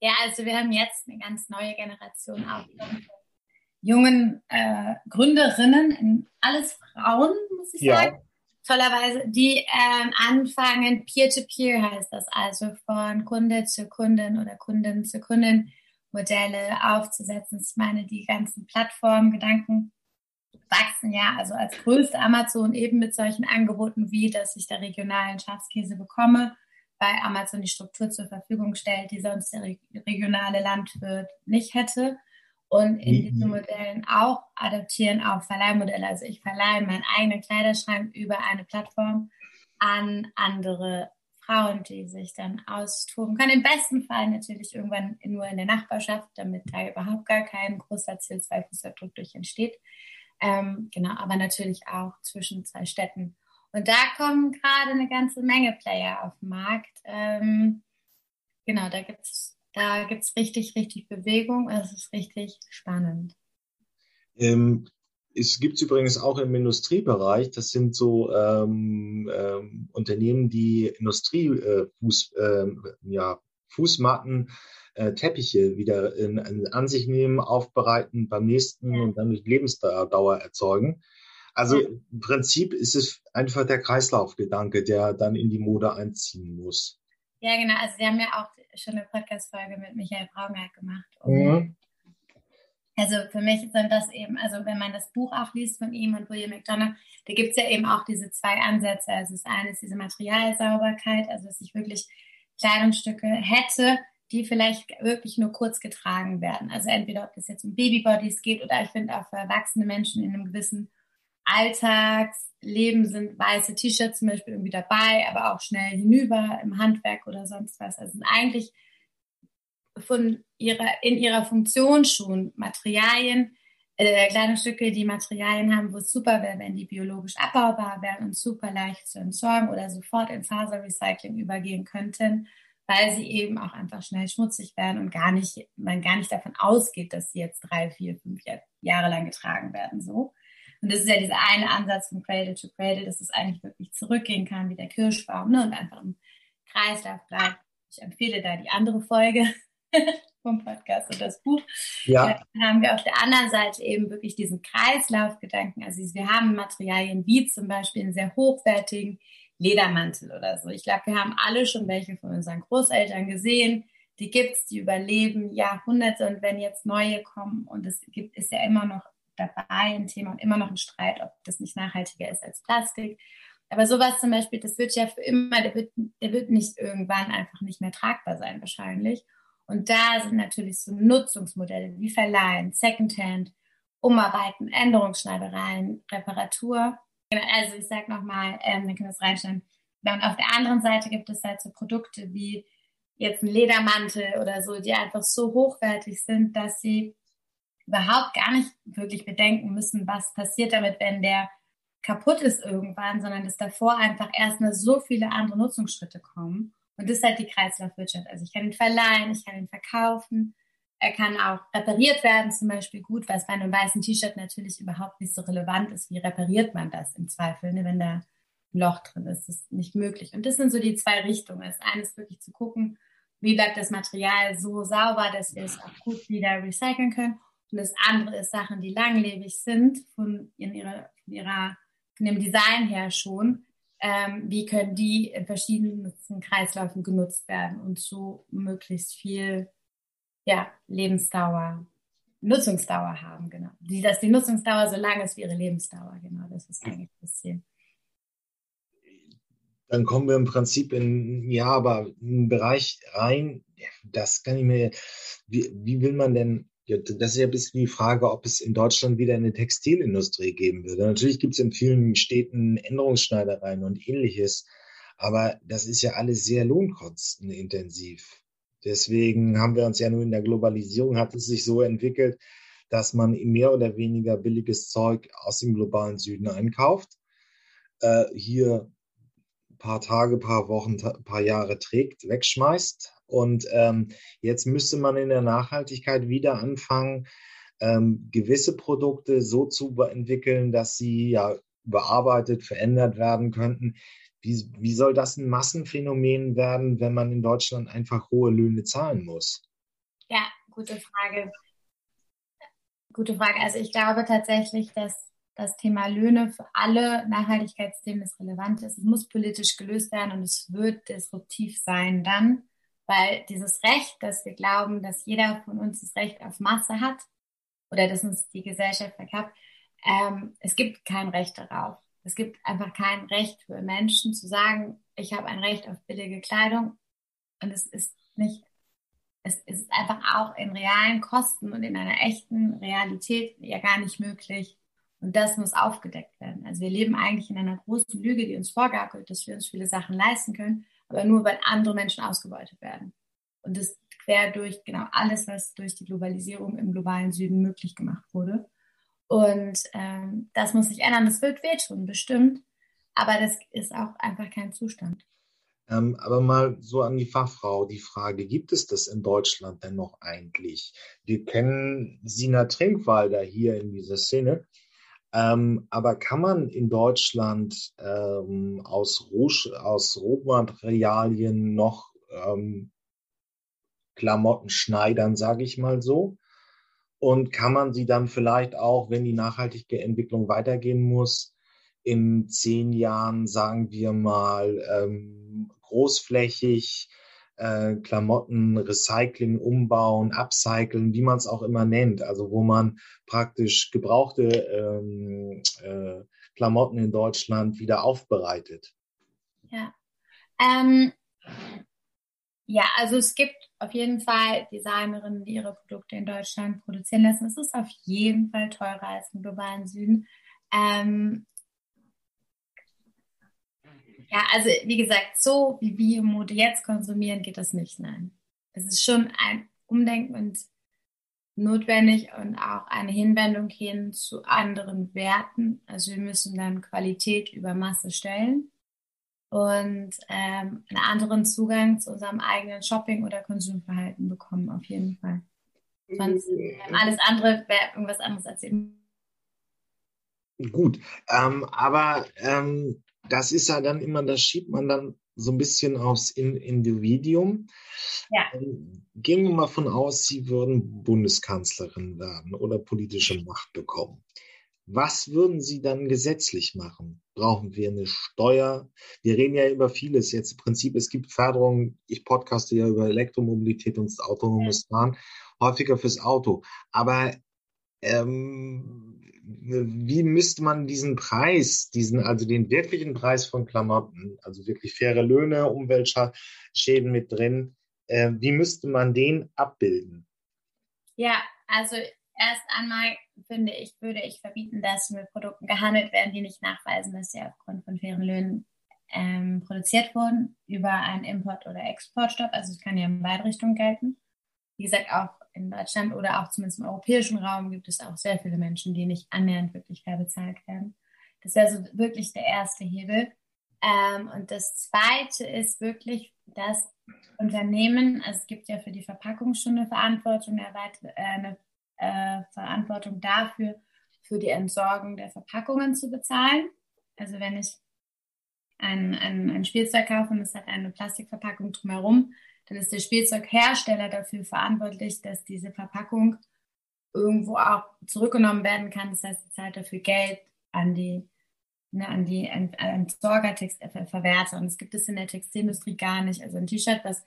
Ja, also wir haben jetzt eine ganz neue Generation auch jungen äh, Gründerinnen, alles Frauen, muss ich ja. sagen tollerweise, die ähm, anfangen, Peer-to-Peer -peer heißt das, also von Kunde zu Kunden oder Kunden zu Kunden Modelle aufzusetzen. Ich meine, die ganzen Plattformgedanken wachsen ja, also als größte Amazon eben mit solchen Angeboten wie, dass ich da regionalen Schafskäse bekomme, bei Amazon die Struktur zur Verfügung stellt, die sonst der regionale Landwirt nicht hätte und in diesen Modellen auch adaptieren auf Verleihmodelle. Also ich verleihe meinen eigenen Kleiderschrank über eine Plattform an andere Frauen, die sich dann austoben können. Im besten Fall natürlich irgendwann nur in der Nachbarschaft, damit da überhaupt gar kein großer CO2-Fußabdruck durch entsteht. Ähm, genau, aber natürlich auch zwischen zwei Städten. Und da kommen gerade eine ganze Menge Player auf den Markt. Ähm, genau, da gibt's da gibt's richtig, richtig Bewegung. Es ist richtig spannend. Ähm, es gibt übrigens auch im Industriebereich, das sind so ähm, ähm, Unternehmen, die Industriefuß, äh, äh, ja, Fußmatten, äh, Teppiche wieder in, in, an sich nehmen, aufbereiten, beim nächsten ja. und dann durch Lebensdauer erzeugen. Also im Prinzip ist es einfach der Kreislaufgedanke, der dann in die Mode einziehen muss. Ja, genau. Also wir haben ja auch schon eine Podcast-Folge mit Michael Braungart gemacht. Mhm. Also für mich sind das eben, also wenn man das Buch auch liest von ihm und William McDonough, da gibt es ja eben auch diese zwei Ansätze. Also das eine ist diese Materialsauberkeit, also dass ich wirklich Kleidungsstücke hätte, die vielleicht wirklich nur kurz getragen werden. Also entweder ob das jetzt um Babybodies geht oder ich finde auch für erwachsene Menschen in einem gewissen Alltagsleben sind weiße T-Shirts zum Beispiel irgendwie dabei, aber auch schnell hinüber im Handwerk oder sonst was. Also sind eigentlich von ihrer, in ihrer Funktion schon Materialien, äh, Kleidungsstücke, die Materialien haben, wo es super wäre, wenn die biologisch abbaubar wären und super leicht zu entsorgen oder sofort in Faserrecycling übergehen könnten, weil sie eben auch einfach schnell schmutzig werden und gar nicht, man gar nicht davon ausgeht, dass sie jetzt drei, vier, fünf Jahre lang getragen werden, so. Und das ist ja dieser eine Ansatz von Cradle to Cradle, dass es eigentlich wirklich zurückgehen kann wie der Kirschbaum ne, und einfach im Kreislauf bleibt. Ich empfehle da die andere Folge vom Podcast und das Buch. Ja. Dann haben wir auf der anderen Seite eben wirklich diesen Kreislaufgedanken. Also wir haben Materialien wie zum Beispiel einen sehr hochwertigen Ledermantel oder so. Ich glaube, wir haben alle schon welche von unseren Großeltern gesehen. Die gibt's, die überleben Jahrhunderte und wenn jetzt neue kommen und es gibt, ist ja immer noch dabei ein Thema und immer noch ein Streit, ob das nicht nachhaltiger ist als Plastik. Aber sowas zum Beispiel, das wird ja für immer, der wird, der wird nicht irgendwann einfach nicht mehr tragbar sein wahrscheinlich. Und da sind natürlich so Nutzungsmodelle wie Verleihen, Secondhand, Umarbeiten, Änderungsschneidereien, Reparatur. Also ich sage nochmal, ähm, dann können wir es reinstellen. Und auf der anderen Seite gibt es halt so Produkte wie jetzt ein Ledermantel oder so, die einfach so hochwertig sind, dass sie überhaupt gar nicht wirklich bedenken müssen, was passiert damit, wenn der kaputt ist irgendwann, sondern dass davor einfach erstmal so viele andere Nutzungsschritte kommen. Und das ist halt die Kreislaufwirtschaft. Also ich kann ihn verleihen, ich kann ihn verkaufen. Er kann auch repariert werden, zum Beispiel gut, was bei einem weißen T-Shirt natürlich überhaupt nicht so relevant ist. Wie repariert man das im Zweifel, ne? wenn da ein Loch drin ist? Das ist nicht möglich. Und das sind so die zwei Richtungen. Das eine ist wirklich zu gucken, wie bleibt das Material so sauber, dass wir es auch gut wieder recyceln können. Und das andere ist Sachen, die langlebig sind, von, in ihrer, von, ihrer, von dem Design her schon, ähm, wie können die in verschiedenen Kreisläufen genutzt werden und so möglichst viel ja, Lebensdauer, Nutzungsdauer haben, genau. Die, dass die Nutzungsdauer so lang ist wie ihre Lebensdauer, genau, das ist eigentlich das Ziel. Dann kommen wir im Prinzip in, ja, aber einen Bereich rein, das kann ich mir, wie, wie will man denn das ist ja ein bisschen die Frage, ob es in Deutschland wieder eine Textilindustrie geben würde. Natürlich gibt es in vielen Städten Änderungsschneidereien und ähnliches, aber das ist ja alles sehr lohnkostenintensiv. Deswegen haben wir uns ja nur in der Globalisierung, hat es sich so entwickelt, dass man mehr oder weniger billiges Zeug aus dem globalen Süden einkauft, äh, hier paar Tage, paar Wochen, paar Jahre trägt, wegschmeißt und ähm, jetzt müsste man in der Nachhaltigkeit wieder anfangen, ähm, gewisse Produkte so zu entwickeln, dass sie ja bearbeitet, verändert werden könnten. Wie, wie soll das ein Massenphänomen werden, wenn man in Deutschland einfach hohe Löhne zahlen muss? Ja, gute Frage. Gute Frage. Also ich glaube tatsächlich, dass das Thema Löhne für alle Nachhaltigkeitsthemen relevant ist. Es muss politisch gelöst werden und es wird disruptiv sein dann. Weil dieses Recht, dass wir glauben, dass jeder von uns das Recht auf Masse hat oder dass uns die Gesellschaft verkauft, ähm, es gibt kein Recht darauf. Es gibt einfach kein Recht für Menschen zu sagen, ich habe ein Recht auf billige Kleidung und es ist nicht, es ist einfach auch in realen Kosten und in einer echten Realität ja gar nicht möglich. Und das muss aufgedeckt werden. Also wir leben eigentlich in einer großen Lüge, die uns vorgaukelt, dass wir uns viele Sachen leisten können aber nur weil andere Menschen ausgebeutet werden. Und das quer durch genau alles, was durch die Globalisierung im globalen Süden möglich gemacht wurde. Und ähm, das muss sich ändern. Das wird wehtun, bestimmt. Aber das ist auch einfach kein Zustand. Ähm, aber mal so an die Fachfrau die Frage, gibt es das in Deutschland denn noch eigentlich? Wir kennen Sina Trinkwalder hier in dieser Szene. Ähm, aber kann man in Deutschland ähm, aus, Roh, aus Rohmaterialien noch ähm, Klamotten schneidern, sage ich mal so? Und kann man sie dann vielleicht auch, wenn die nachhaltige Entwicklung weitergehen muss, in zehn Jahren, sagen wir mal, ähm, großflächig äh, Klamotten recyceln, umbauen, upcyclen, wie man es auch immer nennt. Also wo man praktisch gebrauchte ähm, äh, Klamotten in Deutschland wieder aufbereitet. Ja. Ähm, ja, also es gibt auf jeden Fall Designerinnen, die ihre Produkte in Deutschland produzieren lassen. Es ist auf jeden Fall teurer als im globalen Süden. Ähm, ja, also wie gesagt, so wie wir Mode jetzt konsumieren, geht das nicht, nein. Es ist schon ein Umdenken und notwendig und auch eine Hinwendung hin zu anderen Werten. Also wir müssen dann Qualität über Masse stellen und ähm, einen anderen Zugang zu unserem eigenen Shopping- oder Konsumverhalten bekommen, auf jeden Fall. Sonst ähm, alles andere wäre irgendwas anderes als eben. Gut, ähm, aber ähm, das ist ja dann immer, das schiebt man dann so ein bisschen aufs Individuum. Ja. Ähm, gehen wir mal von aus, Sie würden Bundeskanzlerin werden oder politische Macht bekommen. Was würden Sie dann gesetzlich machen? Brauchen wir eine Steuer? Wir reden ja über vieles. Jetzt im Prinzip, es gibt Förderungen. Ich podcaste ja über Elektromobilität und autonomes Fahren, häufiger fürs Auto. Aber ähm, wie müsste man diesen Preis, diesen, also den wirklichen Preis von Klamotten, also wirklich faire Löhne, Umweltschäden mit drin, äh, wie müsste man den abbilden? Ja, also erst einmal finde ich, würde ich verbieten, dass mit Produkten gehandelt werden, die nicht nachweisen, dass sie aufgrund von fairen Löhnen ähm, produziert wurden über einen Import- oder Exportstopp. Also es kann ja in beide Richtungen gelten. Wie gesagt, auch in Deutschland oder auch zumindest im europäischen Raum gibt es auch sehr viele Menschen, die nicht annähernd wirklich fair bezahlt werden. Das ist also wirklich der erste Hebel. Ähm, und das zweite ist wirklich, dass Unternehmen, also es gibt ja für die Verpackung schon eine Verantwortung, äh, eine äh, Verantwortung dafür, für die Entsorgung der Verpackungen zu bezahlen. Also wenn ich ein, ein, ein Spielzeug kaufe und es hat eine Plastikverpackung drumherum, dann ist der Spielzeughersteller dafür verantwortlich, dass diese Verpackung irgendwo auch zurückgenommen werden kann. Das heißt, er zahlt dafür Geld an die, ne, an die Entsorger, äh, Verwerter. Und das gibt es in der Textilindustrie gar nicht. Also ein T-Shirt, was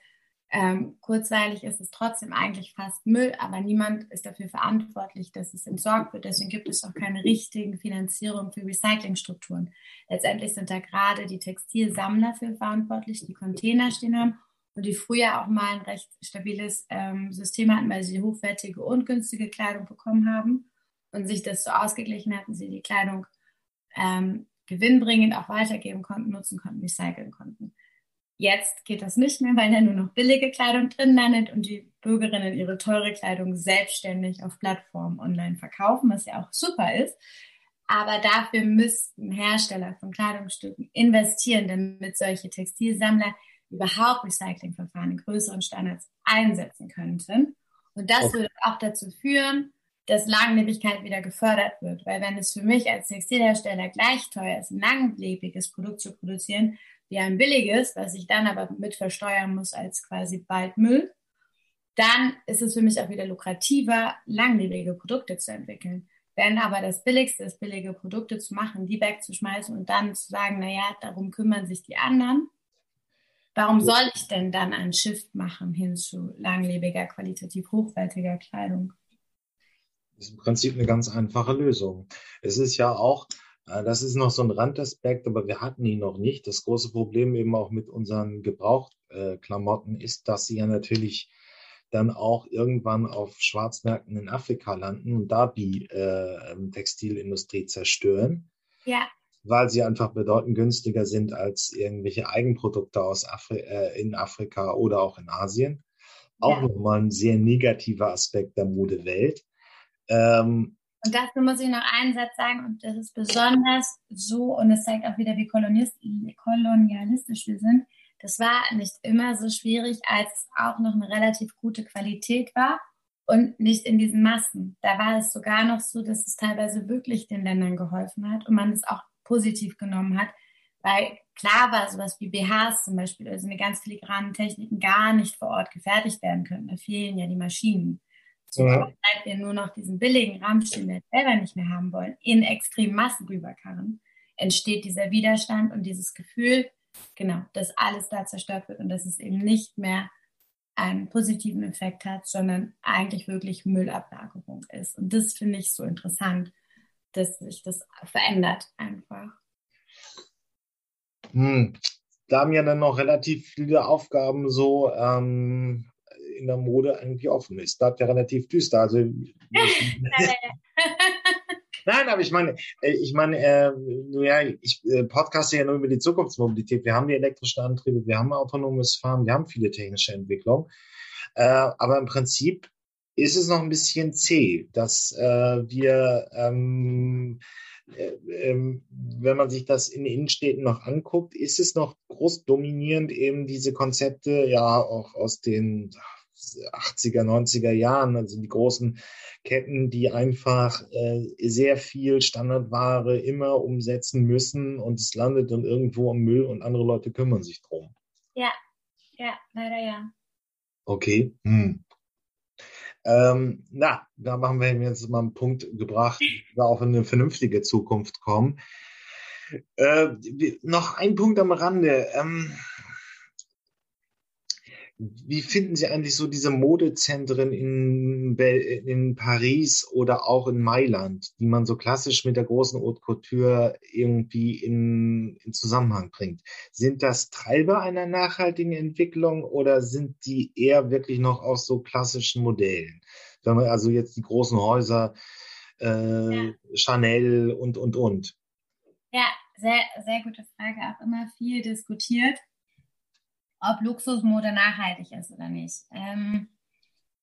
ähm, kurzweilig ist, ist trotzdem eigentlich fast Müll, aber niemand ist dafür verantwortlich, dass es entsorgt wird. Deswegen gibt es auch keine richtigen Finanzierung für Recyclingstrukturen. Letztendlich sind da gerade die Textilsammler für verantwortlich, die Container stehen haben und die früher auch mal ein recht stabiles ähm, System hatten, weil sie hochwertige und günstige Kleidung bekommen haben und sich das so ausgeglichen hatten, sie die Kleidung ähm, gewinnbringend auch weitergeben konnten, nutzen konnten, recyceln konnten. Jetzt geht das nicht mehr, weil da nur noch billige Kleidung drin landet und die Bürgerinnen ihre teure Kleidung selbstständig auf Plattformen online verkaufen, was ja auch super ist. Aber dafür müssten Hersteller von Kleidungsstücken investieren, damit solche Textilsammler überhaupt Recyclingverfahren in größeren Standards einsetzen könnten. Und das okay. würde auch dazu führen, dass Langlebigkeit wieder gefördert wird. Weil wenn es für mich als Textilhersteller gleich teuer ist, ein langlebiges Produkt zu produzieren, wie ein billiges, was ich dann aber mit versteuern muss als quasi Baldmüll, dann ist es für mich auch wieder lukrativer, langlebige Produkte zu entwickeln. Wenn aber das Billigste ist, billige Produkte zu machen, die wegzuschmeißen und dann zu sagen, na ja, darum kümmern sich die anderen, Warum soll ich denn dann ein Shift machen hin zu langlebiger, qualitativ hochwertiger Kleidung? Das ist im Prinzip eine ganz einfache Lösung. Es ist ja auch, äh, das ist noch so ein Randaspekt, aber wir hatten ihn noch nicht. Das große Problem eben auch mit unseren Gebrauchtklamotten ist, dass sie ja natürlich dann auch irgendwann auf Schwarzmärkten in Afrika landen und da die äh, Textilindustrie zerstören. Ja weil sie einfach bedeutend günstiger sind als irgendwelche Eigenprodukte aus Afri äh, in Afrika oder auch in Asien. Auch ja. nochmal ein sehr negativer Aspekt der Modewelt. Ähm, Und dazu muss ich noch einen Satz sagen, und das ist besonders so, und es zeigt auch wieder, wie kolonialistisch wir sind. Das war nicht immer so schwierig, als es auch noch eine relativ gute Qualität war und nicht in diesen Massen. Da war es sogar noch so, dass es teilweise wirklich den Ländern geholfen hat und man es auch positiv genommen hat, weil klar war sowas wie BHs zum Beispiel, also eine ganz filigranen Techniken gar nicht vor Ort gefertigt werden können. Da fehlen ja die Maschinen. So ja. bleibt wir nur noch diesen billigen Rahmstil, den wir selber nicht mehr haben wollen, in extremen Massen rüberkarren, entsteht dieser Widerstand und dieses Gefühl, genau, dass alles da zerstört wird und dass es eben nicht mehr einen positiven Effekt hat, sondern eigentlich wirklich Müllablagerung ist. Und das finde ich so interessant, dass sich das verändert einfach. Hm. Da haben ja dann noch relativ viele Aufgaben so ähm, in der Mode eigentlich offen. Es bleibt ja relativ düster. Also Nein, aber ich meine, äh, ich meine, äh, ja, ich äh, podcaste ja nur über die Zukunftsmobilität. Wir haben die elektrischen Antriebe, wir haben autonomes Fahren, wir haben viele technische Entwicklungen. Äh, aber im Prinzip ist es noch ein bisschen zäh, dass äh, wir, ähm, äh, ähm, wenn man sich das in Innenstädten noch anguckt, ist es noch groß dominierend eben diese Konzepte, ja, auch aus den 80er, 90er Jahren, also die großen Ketten, die einfach äh, sehr viel Standardware immer umsetzen müssen und es landet dann irgendwo am Müll und andere Leute kümmern sich drum. Ja, ja, leider ja. Okay. Hm. Ähm, na, da machen wir jetzt mal einen Punkt gebracht, da auf eine vernünftige Zukunft kommen. Äh, noch ein Punkt am Rande. Ähm, wie finden Sie eigentlich so diese Modezentren in, in Paris oder auch in Mailand, die man so klassisch mit der großen Haute Couture irgendwie in, in Zusammenhang bringt? Sind das Treiber einer nachhaltigen Entwicklung oder sind die eher wirklich noch aus so klassischen Modellen? Wenn man also jetzt die großen Häuser, äh, ja. Chanel und, und, und. Ja, sehr, sehr gute Frage. Auch immer viel diskutiert ob Luxusmode nachhaltig ist oder nicht. Ähm,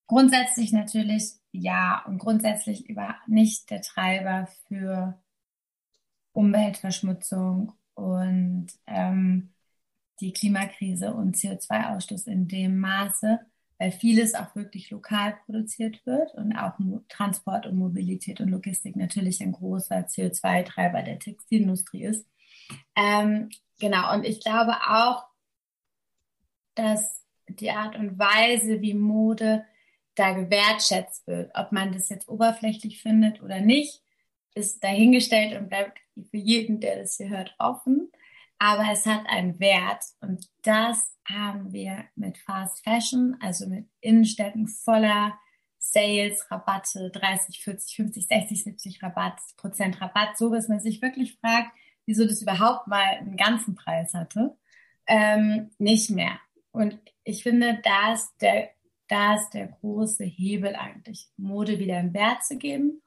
grundsätzlich natürlich ja und grundsätzlich über nicht der Treiber für Umweltverschmutzung und ähm, die Klimakrise und CO2-Ausstoß in dem Maße, weil vieles auch wirklich lokal produziert wird und auch Transport und Mobilität und Logistik natürlich ein großer CO2-Treiber der Textilindustrie ist. Ähm, genau, und ich glaube auch, dass die Art und Weise, wie Mode da gewertschätzt wird, ob man das jetzt oberflächlich findet oder nicht, ist dahingestellt und bleibt für jeden, der das hier hört, offen. Aber es hat einen Wert und das haben wir mit Fast Fashion, also mit Innenstädten voller Sales, Rabatte, 30, 40, 50, 60, 70 Rabatt, Prozent Rabatt, so dass man sich wirklich fragt, wieso das überhaupt mal einen ganzen Preis hatte, ähm, nicht mehr. Und ich finde, da ist der, da ist der große Hebel eigentlich, Mode wieder im Wert zu geben.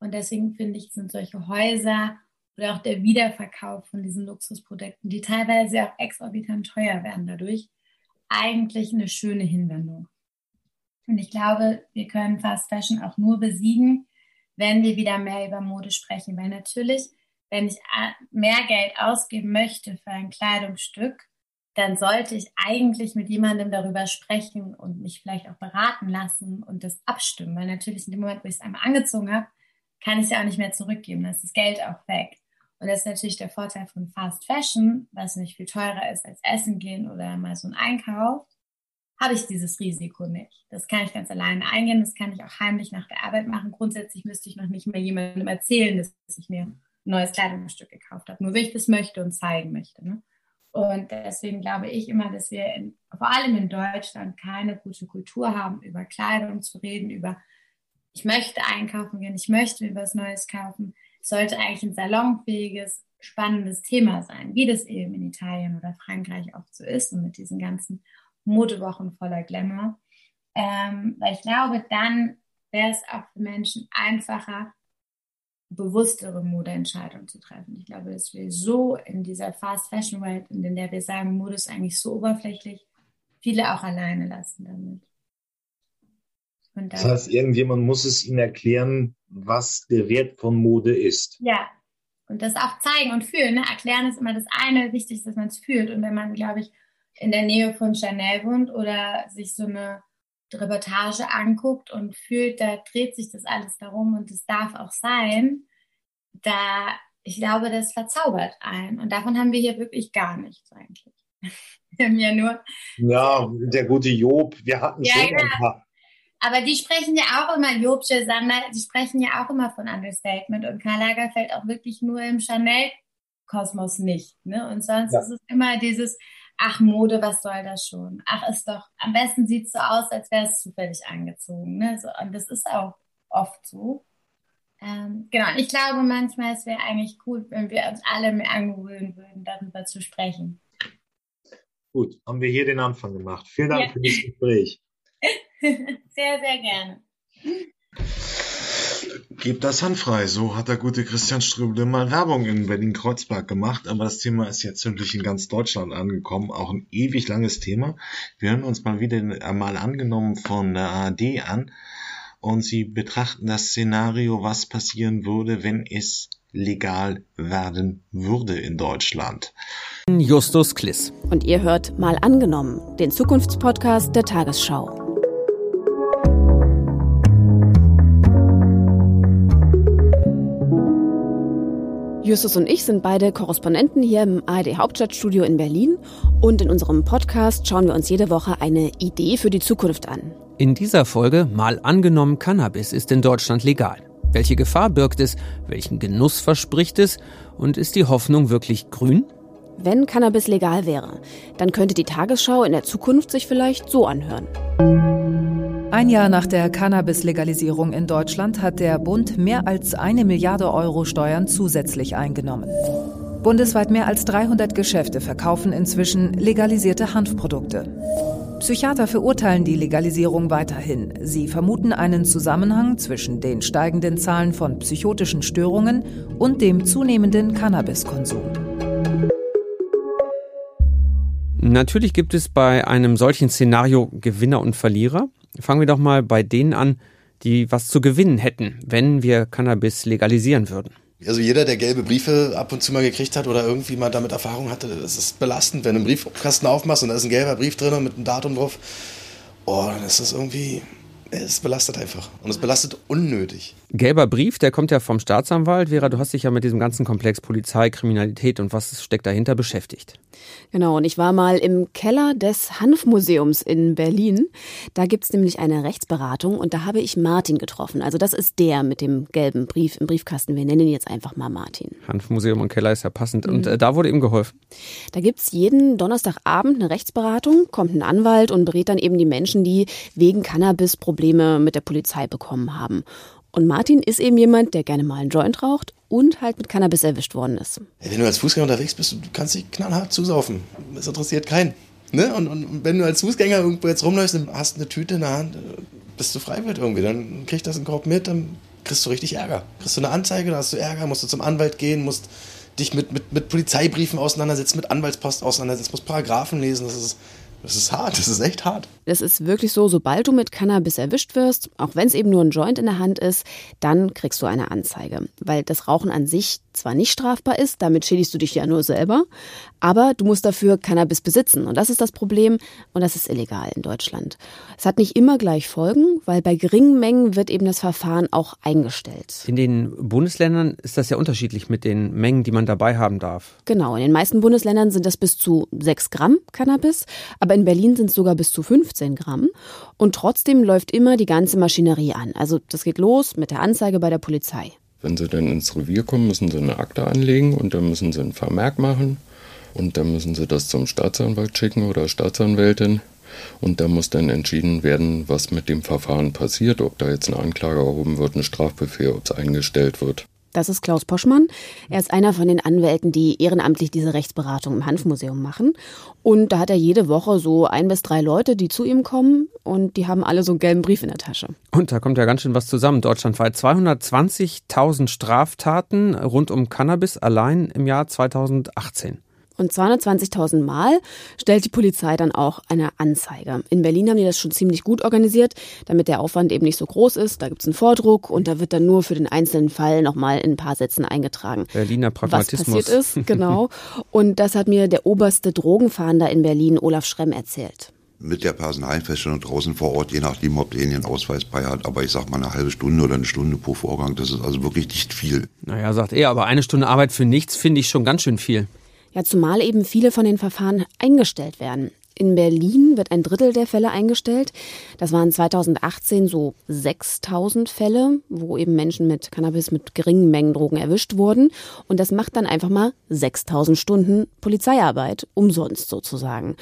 Und deswegen finde ich, sind solche Häuser oder auch der Wiederverkauf von diesen Luxusprodukten, die teilweise auch exorbitant teuer werden dadurch, eigentlich eine schöne Hinwendung. Und ich glaube, wir können Fast Fashion auch nur besiegen, wenn wir wieder mehr über Mode sprechen. Weil natürlich, wenn ich mehr Geld ausgeben möchte für ein Kleidungsstück, dann sollte ich eigentlich mit jemandem darüber sprechen und mich vielleicht auch beraten lassen und das abstimmen. Weil natürlich in dem Moment, wo ich es einmal angezogen habe, kann ich es ja auch nicht mehr zurückgeben. Dann ist das Geld auch weg. Und das ist natürlich der Vorteil von Fast Fashion, was nicht viel teurer ist als Essen gehen oder mal so ein Einkauf, habe ich dieses Risiko nicht. Das kann ich ganz alleine eingehen, das kann ich auch heimlich nach der Arbeit machen. Grundsätzlich müsste ich noch nicht mehr jemandem erzählen, dass ich mir ein neues Kleidungsstück gekauft habe. Nur wenn ich das möchte und zeigen möchte. Ne? Und deswegen glaube ich immer, dass wir in, vor allem in Deutschland keine gute Kultur haben, über Kleidung zu reden, über ich möchte einkaufen gehen, ich möchte mir was Neues kaufen. Es sollte eigentlich ein salonfähiges, spannendes Thema sein, wie das eben in Italien oder Frankreich oft so ist und mit diesen ganzen Modewochen voller Glamour. Ähm, weil ich glaube, dann wäre es auch für Menschen einfacher, bewusstere Modeentscheidungen zu treffen. Ich glaube, dass wir so in dieser Fast Fashion Welt, in der wir sagen, Mode ist eigentlich so oberflächlich, viele auch alleine lassen damit. das heißt, irgendjemand muss es ihnen erklären, was der Wert von Mode ist. Ja, und das auch zeigen und fühlen. Ne? Erklären ist immer das eine, wichtig ist, dass man es fühlt. Und wenn man, glaube ich, in der Nähe von Chanel wohnt oder sich so eine Reportage anguckt und fühlt, da dreht sich das alles darum und es darf auch sein, da, ich glaube, das verzaubert einen. Und davon haben wir hier wirklich gar nichts eigentlich. Wir haben ja nur. Ja, der gute Job, wir hatten ja, schon genau. ein paar. Aber die sprechen ja auch immer, Jobsche Sander, die sprechen ja auch immer von Understatement und Karl Lagerfeld auch wirklich nur im Chanel-Kosmos nicht. Ne? Und sonst ja. ist es immer dieses, ach Mode, was soll das schon? Ach, ist doch, am besten sieht es so aus, als wäre es zufällig angezogen. Ne? So, und das ist auch oft so. Ähm, genau, und ich glaube manchmal, es wäre eigentlich cool, wenn wir uns alle mehr angewöhnen würden, darüber zu sprechen. Gut, haben wir hier den Anfang gemacht. Vielen Dank ja. für das Gespräch. sehr, sehr gerne. Gebt das handfrei. So hat der gute Christian Ströbele mal Werbung in Berlin-Kreuzberg gemacht. Aber das Thema ist jetzt wirklich in ganz Deutschland angekommen. Auch ein ewig langes Thema. Wir hören uns mal wieder mal angenommen von der ARD an. Und sie betrachten das Szenario, was passieren würde, wenn es legal werden würde in Deutschland. Justus Kliss. Und ihr hört mal angenommen, den Zukunftspodcast der Tagesschau. Justus und ich sind beide Korrespondenten hier im ARD Hauptstadtstudio in Berlin und in unserem Podcast schauen wir uns jede Woche eine Idee für die Zukunft an. In dieser Folge mal angenommen, Cannabis ist in Deutschland legal. Welche Gefahr birgt es? Welchen Genuss verspricht es? Und ist die Hoffnung wirklich grün? Wenn Cannabis legal wäre, dann könnte die Tagesschau in der Zukunft sich vielleicht so anhören. Ein Jahr nach der Cannabis-Legalisierung in Deutschland hat der Bund mehr als eine Milliarde Euro Steuern zusätzlich eingenommen. Bundesweit mehr als 300 Geschäfte verkaufen inzwischen legalisierte Hanfprodukte. Psychiater verurteilen die Legalisierung weiterhin. Sie vermuten einen Zusammenhang zwischen den steigenden Zahlen von psychotischen Störungen und dem zunehmenden Cannabiskonsum. Natürlich gibt es bei einem solchen Szenario Gewinner und Verlierer. Fangen wir doch mal bei denen an, die was zu gewinnen hätten, wenn wir Cannabis legalisieren würden. Also jeder, der gelbe Briefe ab und zu mal gekriegt hat oder irgendwie mal damit Erfahrung hatte, das ist belastend, wenn du einen Briefkasten aufmachst und da ist ein gelber Brief drin mit einem Datum drauf. Oh, dann ist das irgendwie, es belastet einfach. Und es belastet unnötig. Gelber Brief, der kommt ja vom Staatsanwalt. Vera, du hast dich ja mit diesem ganzen Komplex Polizei, Kriminalität und was steckt dahinter beschäftigt. Genau, und ich war mal im Keller des Hanfmuseums in Berlin. Da gibt es nämlich eine Rechtsberatung und da habe ich Martin getroffen. Also das ist der mit dem gelben Brief im Briefkasten. Wir nennen ihn jetzt einfach mal Martin. Hanfmuseum und Keller ist ja passend. Mhm. Und äh, da wurde ihm geholfen. Da gibt es jeden Donnerstagabend eine Rechtsberatung, kommt ein Anwalt und berät dann eben die Menschen, die wegen Cannabis Probleme mit der Polizei bekommen haben. Und Martin ist eben jemand, der gerne mal einen Joint raucht und halt mit Cannabis erwischt worden ist. Wenn du als Fußgänger unterwegs bist, du kannst dich knallhart zusaufen. Das interessiert keinen. Ne? Und, und, wenn du als Fußgänger irgendwo jetzt rumläufst und hast eine Tüte in der Hand, bist du freiwillig irgendwie. Dann kriegst du das einen Korb mit, dann kriegst du richtig Ärger. Kriegst du eine Anzeige, dann hast du Ärger, musst du zum Anwalt gehen, musst dich mit, mit, mit Polizeibriefen auseinandersetzen, mit Anwaltspost auseinandersetzen, musst Paragraphen lesen. Das ist das ist hart, das ist echt hart. Das ist wirklich so, sobald du mit Cannabis erwischt wirst, auch wenn es eben nur ein Joint in der Hand ist, dann kriegst du eine Anzeige. Weil das Rauchen an sich zwar nicht strafbar ist, damit schädigst du dich ja nur selber, aber du musst dafür Cannabis besitzen. Und das ist das Problem und das ist illegal in Deutschland. Es hat nicht immer gleich Folgen, weil bei geringen Mengen wird eben das Verfahren auch eingestellt. In den Bundesländern ist das ja unterschiedlich mit den Mengen, die man dabei haben darf. Genau, in den meisten Bundesländern sind das bis zu 6 Gramm Cannabis, aber in Berlin sind es sogar bis zu 15 Gramm. Und trotzdem läuft immer die ganze Maschinerie an. Also das geht los mit der Anzeige bei der Polizei. Wenn sie dann ins Revier kommen, müssen sie eine Akte anlegen und dann müssen sie einen Vermerk machen und dann müssen sie das zum Staatsanwalt schicken oder Staatsanwältin. Und da muss dann entschieden werden, was mit dem Verfahren passiert, ob da jetzt eine Anklage erhoben wird, ein Strafbefehl, ob es eingestellt wird. Das ist Klaus Poschmann. Er ist einer von den Anwälten, die ehrenamtlich diese Rechtsberatung im Hanfmuseum machen. Und da hat er jede Woche so ein bis drei Leute, die zu ihm kommen und die haben alle so einen gelben Brief in der Tasche. Und da kommt ja ganz schön was zusammen. Deutschlandweit 220.000 Straftaten rund um Cannabis allein im Jahr 2018. Und 220.000 Mal stellt die Polizei dann auch eine Anzeige. In Berlin haben die das schon ziemlich gut organisiert, damit der Aufwand eben nicht so groß ist. Da gibt es einen Vordruck und da wird dann nur für den einzelnen Fall nochmal in ein paar Sätzen eingetragen. Berliner Pragmatismus. Was passiert ist, genau. Und das hat mir der oberste Drogenfahnder in Berlin, Olaf Schremm, erzählt mit der Personalfeststellung draußen vor Ort, je nachdem, ob derjenige einen Ausweis bei hat. Aber ich sag mal eine halbe Stunde oder eine Stunde pro Vorgang, das ist also wirklich nicht viel. Naja, sagt er, aber eine Stunde Arbeit für nichts finde ich schon ganz schön viel. Ja, zumal eben viele von den Verfahren eingestellt werden. In Berlin wird ein Drittel der Fälle eingestellt. Das waren 2018 so 6000 Fälle, wo eben Menschen mit Cannabis mit geringen Mengen Drogen erwischt wurden. Und das macht dann einfach mal 6000 Stunden Polizeiarbeit, umsonst sozusagen.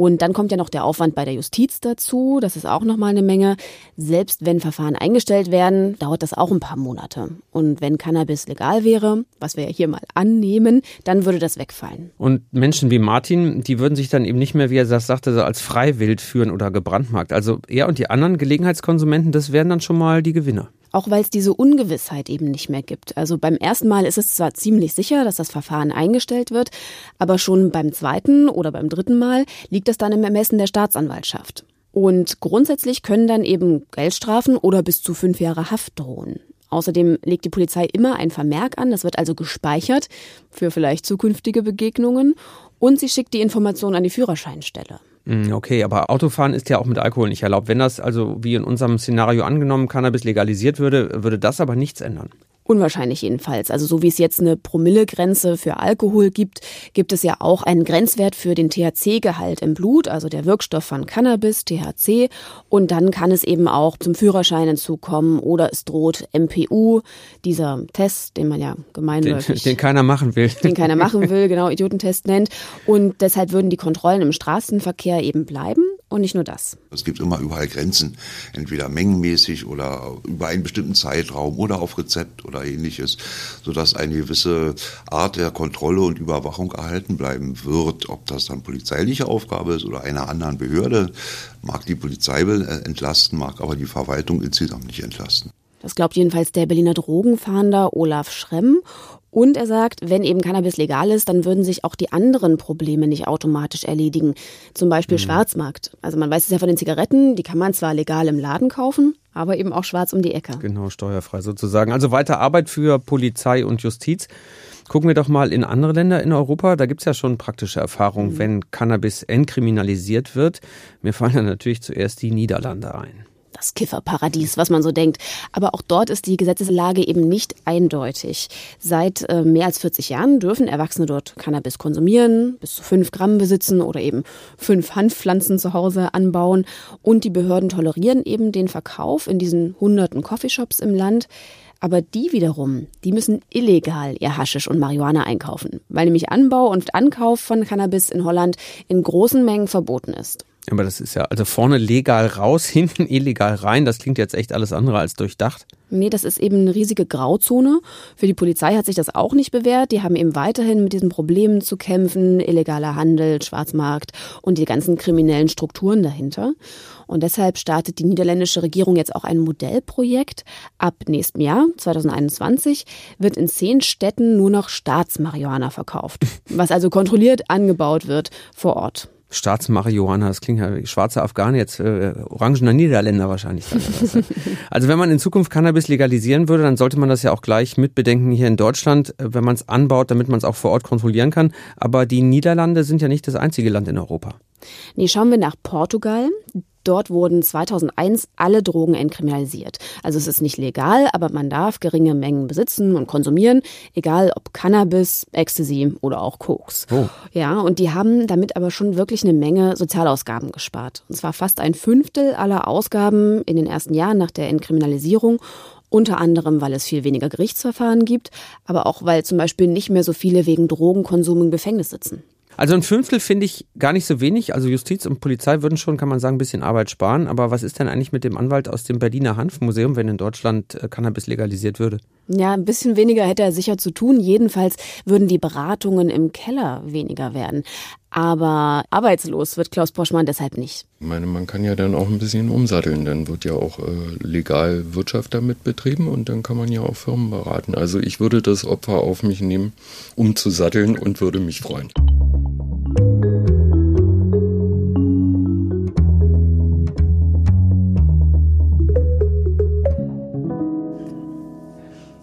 Und dann kommt ja noch der Aufwand bei der Justiz dazu. Das ist auch nochmal eine Menge. Selbst wenn Verfahren eingestellt werden, dauert das auch ein paar Monate. Und wenn Cannabis legal wäre, was wir ja hier mal annehmen, dann würde das wegfallen. Und Menschen wie Martin, die würden sich dann eben nicht mehr, wie er das sagte, als Freiwild führen oder gebrandmarkt. Also er und die anderen Gelegenheitskonsumenten, das wären dann schon mal die Gewinner auch weil es diese Ungewissheit eben nicht mehr gibt. Also beim ersten Mal ist es zwar ziemlich sicher, dass das Verfahren eingestellt wird, aber schon beim zweiten oder beim dritten Mal liegt das dann im Ermessen der Staatsanwaltschaft. Und grundsätzlich können dann eben Geldstrafen oder bis zu fünf Jahre Haft drohen. Außerdem legt die Polizei immer ein Vermerk an, das wird also gespeichert für vielleicht zukünftige Begegnungen und sie schickt die Information an die Führerscheinstelle. Hm, okay, aber Autofahren ist ja auch mit Alkohol nicht erlaubt. Wenn das also wie in unserem Szenario angenommen Cannabis legalisiert würde, würde das aber nichts ändern. Unwahrscheinlich jedenfalls. Also so wie es jetzt eine Promillegrenze für Alkohol gibt, gibt es ja auch einen Grenzwert für den THC-Gehalt im Blut, also der Wirkstoff von Cannabis, THC. Und dann kann es eben auch zum Führerschein hinzukommen oder es droht MPU, dieser Test, den man ja gemeinläufig... Den, den keiner machen will. Den keiner machen will, genau, Idiotentest nennt. Und deshalb würden die Kontrollen im Straßenverkehr eben bleiben. Und nicht nur das. Es gibt immer überall Grenzen, entweder mengenmäßig oder über einen bestimmten Zeitraum oder auf Rezept oder ähnliches, sodass eine gewisse Art der Kontrolle und Überwachung erhalten bleiben wird. Ob das dann polizeiliche Aufgabe ist oder einer anderen Behörde, mag die Polizei äh, entlasten, mag aber die Verwaltung insgesamt nicht entlasten. Das glaubt jedenfalls der Berliner Drogenfahnder Olaf Schremm. Und er sagt, wenn eben Cannabis legal ist, dann würden sich auch die anderen Probleme nicht automatisch erledigen. Zum Beispiel mhm. Schwarzmarkt. Also man weiß es ja von den Zigaretten, die kann man zwar legal im Laden kaufen, aber eben auch schwarz um die Ecke. Genau, steuerfrei sozusagen. Also weiter Arbeit für Polizei und Justiz. Gucken wir doch mal in andere Länder in Europa. Da gibt es ja schon praktische Erfahrungen, mhm. wenn Cannabis entkriminalisiert wird. Mir fallen ja natürlich zuerst die Niederlande ein das Kifferparadies, was man so denkt. Aber auch dort ist die Gesetzeslage eben nicht eindeutig. Seit äh, mehr als 40 Jahren dürfen Erwachsene dort Cannabis konsumieren, bis zu fünf Gramm besitzen oder eben fünf Hanfpflanzen zu Hause anbauen. Und die Behörden tolerieren eben den Verkauf in diesen hunderten Coffeeshops im Land. Aber die wiederum, die müssen illegal ihr Haschisch und Marihuana einkaufen, weil nämlich Anbau und Ankauf von Cannabis in Holland in großen Mengen verboten ist. Aber das ist ja, also vorne legal raus, hinten illegal rein. Das klingt jetzt echt alles andere als durchdacht. Nee, das ist eben eine riesige Grauzone. Für die Polizei hat sich das auch nicht bewährt. Die haben eben weiterhin mit diesen Problemen zu kämpfen. Illegaler Handel, Schwarzmarkt und die ganzen kriminellen Strukturen dahinter. Und deshalb startet die niederländische Regierung jetzt auch ein Modellprojekt. Ab nächstem Jahr, 2021, wird in zehn Städten nur noch Staatsmarihuana verkauft. Was also kontrolliert angebaut wird vor Ort. Staatsmarihuana, das klingt ja wie schwarzer Afghaner, jetzt äh, orangener Niederländer wahrscheinlich. also wenn man in Zukunft Cannabis legalisieren würde, dann sollte man das ja auch gleich mitbedenken hier in Deutschland, äh, wenn man es anbaut, damit man es auch vor Ort kontrollieren kann. Aber die Niederlande sind ja nicht das einzige Land in Europa. Nee, schauen wir nach Portugal. Dort wurden 2001 alle Drogen entkriminalisiert. Also es ist nicht legal, aber man darf geringe Mengen besitzen und konsumieren, egal ob Cannabis, Ecstasy oder auch Koks. Oh. Ja, und die haben damit aber schon wirklich eine Menge Sozialausgaben gespart. Und zwar fast ein Fünftel aller Ausgaben in den ersten Jahren nach der Entkriminalisierung. Unter anderem, weil es viel weniger Gerichtsverfahren gibt, aber auch weil zum Beispiel nicht mehr so viele wegen Drogenkonsum im Gefängnis sitzen. Also ein Fünftel finde ich gar nicht so wenig. Also Justiz und Polizei würden schon, kann man sagen, ein bisschen Arbeit sparen. Aber was ist denn eigentlich mit dem Anwalt aus dem Berliner Hanfmuseum, wenn in Deutschland äh, Cannabis legalisiert würde? Ja, ein bisschen weniger hätte er sicher zu tun. Jedenfalls würden die Beratungen im Keller weniger werden. Aber arbeitslos wird Klaus Boschmann deshalb nicht. Ich meine, man kann ja dann auch ein bisschen umsatteln. Dann wird ja auch äh, legal Wirtschaft damit betrieben und dann kann man ja auch Firmen beraten. Also ich würde das Opfer auf mich nehmen, um zu satteln und würde mich freuen.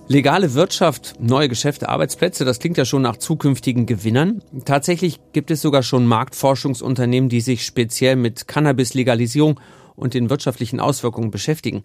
Legale Wirtschaft, neue Geschäfte, Arbeitsplätze, das klingt ja schon nach zukünftigen Gewinnern. Tatsächlich gibt es sogar schon Marktforschungsunternehmen, die sich speziell mit Cannabis-Legalisierung und den wirtschaftlichen Auswirkungen beschäftigen.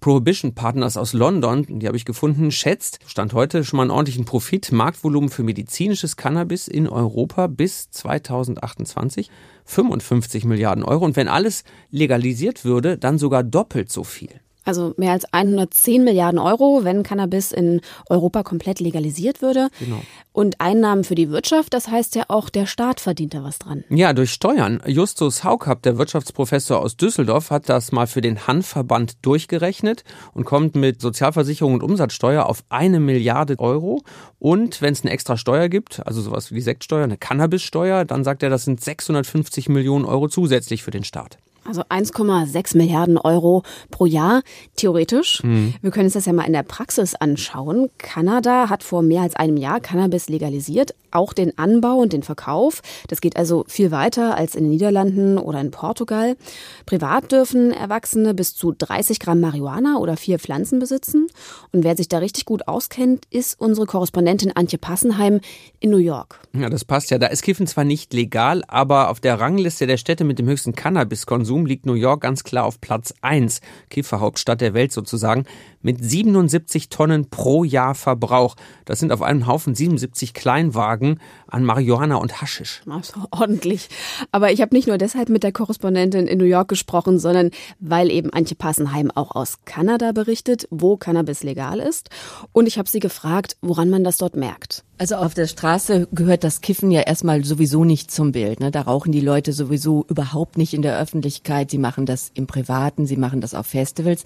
Prohibition Partners aus London, die habe ich gefunden, schätzt, stand heute schon mal einen ordentlichen Profit, Marktvolumen für medizinisches Cannabis in Europa bis 2028 55 Milliarden Euro. Und wenn alles legalisiert würde, dann sogar doppelt so viel. Also mehr als 110 Milliarden Euro, wenn Cannabis in Europa komplett legalisiert würde. Genau. Und Einnahmen für die Wirtschaft, das heißt ja auch, der Staat verdient da was dran. Ja, durch Steuern. Justus Haukapp, der Wirtschaftsprofessor aus Düsseldorf, hat das mal für den Hanfverband durchgerechnet und kommt mit Sozialversicherung und Umsatzsteuer auf eine Milliarde Euro. Und wenn es eine extra Steuer gibt, also sowas wie die Sektsteuer, eine Cannabissteuer, dann sagt er, das sind 650 Millionen Euro zusätzlich für den Staat. Also 1,6 Milliarden Euro pro Jahr, theoretisch. Mhm. Wir können uns das ja mal in der Praxis anschauen. Kanada hat vor mehr als einem Jahr Cannabis legalisiert, auch den Anbau und den Verkauf. Das geht also viel weiter als in den Niederlanden oder in Portugal. Privat dürfen Erwachsene bis zu 30 Gramm Marihuana oder vier Pflanzen besitzen. Und wer sich da richtig gut auskennt, ist unsere Korrespondentin Antje Passenheim in New York. Ja, das passt ja. Da ist Kiffen zwar nicht legal, aber auf der Rangliste der Städte mit dem höchsten Cannabiskonsum liegt New York ganz klar auf Platz 1. Kifferhauptstadt der Welt sozusagen mit 77 Tonnen pro Jahr Verbrauch. Das sind auf einem Haufen 77 Kleinwagen an Marihuana und Haschisch. Also ordentlich. Aber ich habe nicht nur deshalb mit der Korrespondentin in New York gesprochen, sondern weil eben Antje Passenheim auch aus Kanada berichtet, wo Cannabis legal ist. Und ich habe sie gefragt, woran man das dort merkt. Also auf der Straße gehört das Kiffen ja erstmal sowieso nicht zum Bild. Ne? Da rauchen die Leute sowieso überhaupt nicht in der Öffentlichkeit. Sie machen das im Privaten, sie machen das auf Festivals.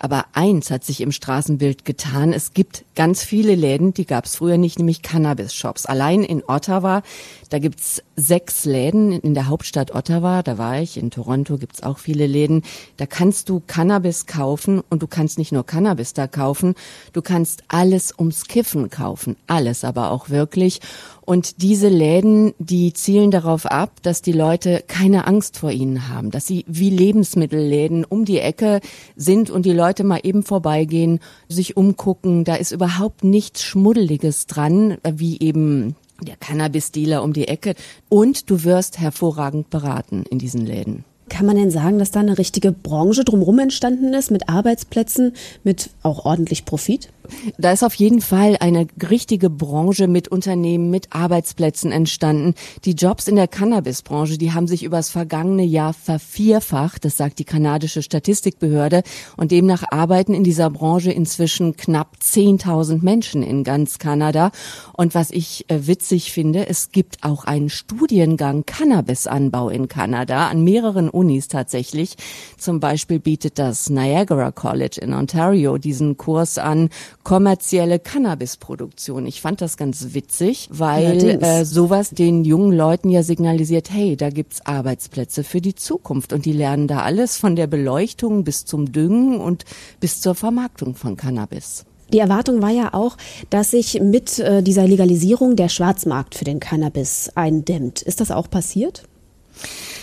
Aber eins hat sich im Straßenbild getan. Es gibt ganz viele Läden, die gab es früher nicht, nämlich Cannabis-Shops. Allein in Ottawa, da gibt's sechs Läden in der Hauptstadt Ottawa, da war ich. In Toronto gibt's auch viele Läden. Da kannst du Cannabis kaufen und du kannst nicht nur Cannabis da kaufen, du kannst alles ums Kiffen kaufen. Alles aber auch wirklich. Und diese Läden, die zielen darauf ab, dass die Leute keine Angst vor ihnen haben, dass sie wie Lebensmittelläden um die Ecke sind und die Leute mal eben vorbeigehen, sich umgucken. Da ist überhaupt nichts Schmuddeliges dran, wie eben der Cannabis-Dealer um die Ecke. Und du wirst hervorragend beraten in diesen Läden. Kann man denn sagen, dass da eine richtige Branche drumherum entstanden ist, mit Arbeitsplätzen, mit auch ordentlich Profit? Da ist auf jeden Fall eine richtige Branche mit Unternehmen, mit Arbeitsplätzen entstanden. Die Jobs in der Cannabisbranche, die haben sich übers vergangene Jahr vervierfacht, das sagt die kanadische Statistikbehörde. Und demnach arbeiten in dieser Branche inzwischen knapp 10.000 Menschen in ganz Kanada. Und was ich äh, witzig finde, es gibt auch einen Studiengang Cannabisanbau in Kanada an mehreren Unis tatsächlich. Zum Beispiel bietet das Niagara College in Ontario diesen Kurs an kommerzielle Cannabisproduktion. Ich fand das ganz witzig, weil äh, sowas den jungen Leuten ja signalisiert, hey, da gibt's Arbeitsplätze für die Zukunft und die lernen da alles von der Beleuchtung bis zum Düngen und bis zur Vermarktung von Cannabis. Die Erwartung war ja auch, dass sich mit äh, dieser Legalisierung der Schwarzmarkt für den Cannabis eindämmt. Ist das auch passiert?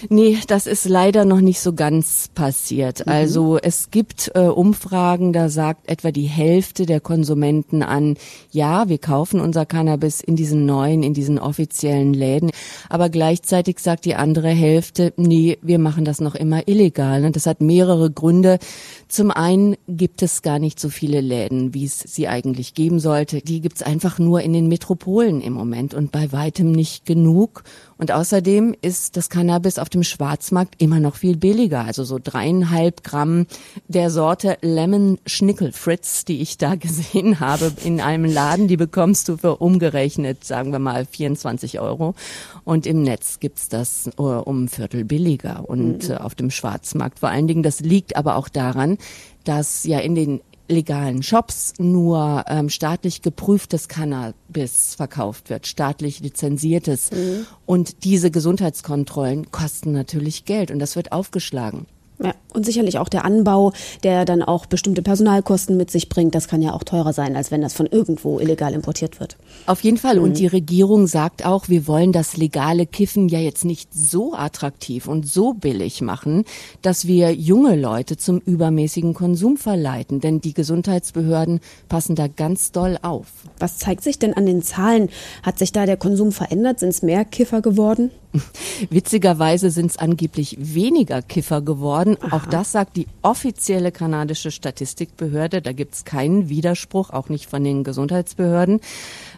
Nee, das ist leider noch nicht so ganz passiert. Mhm. Also es gibt äh, Umfragen, da sagt etwa die Hälfte der Konsumenten an, ja, wir kaufen unser Cannabis in diesen neuen, in diesen offiziellen Läden. Aber gleichzeitig sagt die andere Hälfte, nee, wir machen das noch immer illegal. Und das hat mehrere Gründe. Zum einen gibt es gar nicht so viele Läden, wie es sie eigentlich geben sollte. Die gibt es einfach nur in den Metropolen im Moment und bei weitem nicht genug. Und außerdem ist das Cannabis auf dem Schwarzmarkt immer noch viel billiger. Also so dreieinhalb Gramm der Sorte Lemon Schnickel Fritz, die ich da gesehen habe in einem Laden, die bekommst du für umgerechnet, sagen wir mal, 24 Euro. Und im Netz gibt's das uh, um ein Viertel billiger und mhm. uh, auf dem Schwarzmarkt. Vor allen Dingen, das liegt aber auch daran, dass ja in den legalen Shops nur ähm, staatlich geprüftes Cannabis verkauft wird, staatlich lizenziertes. Mhm. Und diese Gesundheitskontrollen kosten natürlich Geld und das wird aufgeschlagen. Ja, und sicherlich auch der Anbau, der dann auch bestimmte Personalkosten mit sich bringt. Das kann ja auch teurer sein, als wenn das von irgendwo illegal importiert wird. Auf jeden Fall. Mhm. Und die Regierung sagt auch, wir wollen das legale Kiffen ja jetzt nicht so attraktiv und so billig machen, dass wir junge Leute zum übermäßigen Konsum verleiten. Denn die Gesundheitsbehörden passen da ganz doll auf. Was zeigt sich denn an den Zahlen? Hat sich da der Konsum verändert? Sind es mehr Kiffer geworden? Witzigerweise sind es angeblich weniger Kiffer geworden. Aha. Auch das sagt die offizielle kanadische Statistikbehörde. Da gibt es keinen Widerspruch, auch nicht von den Gesundheitsbehörden.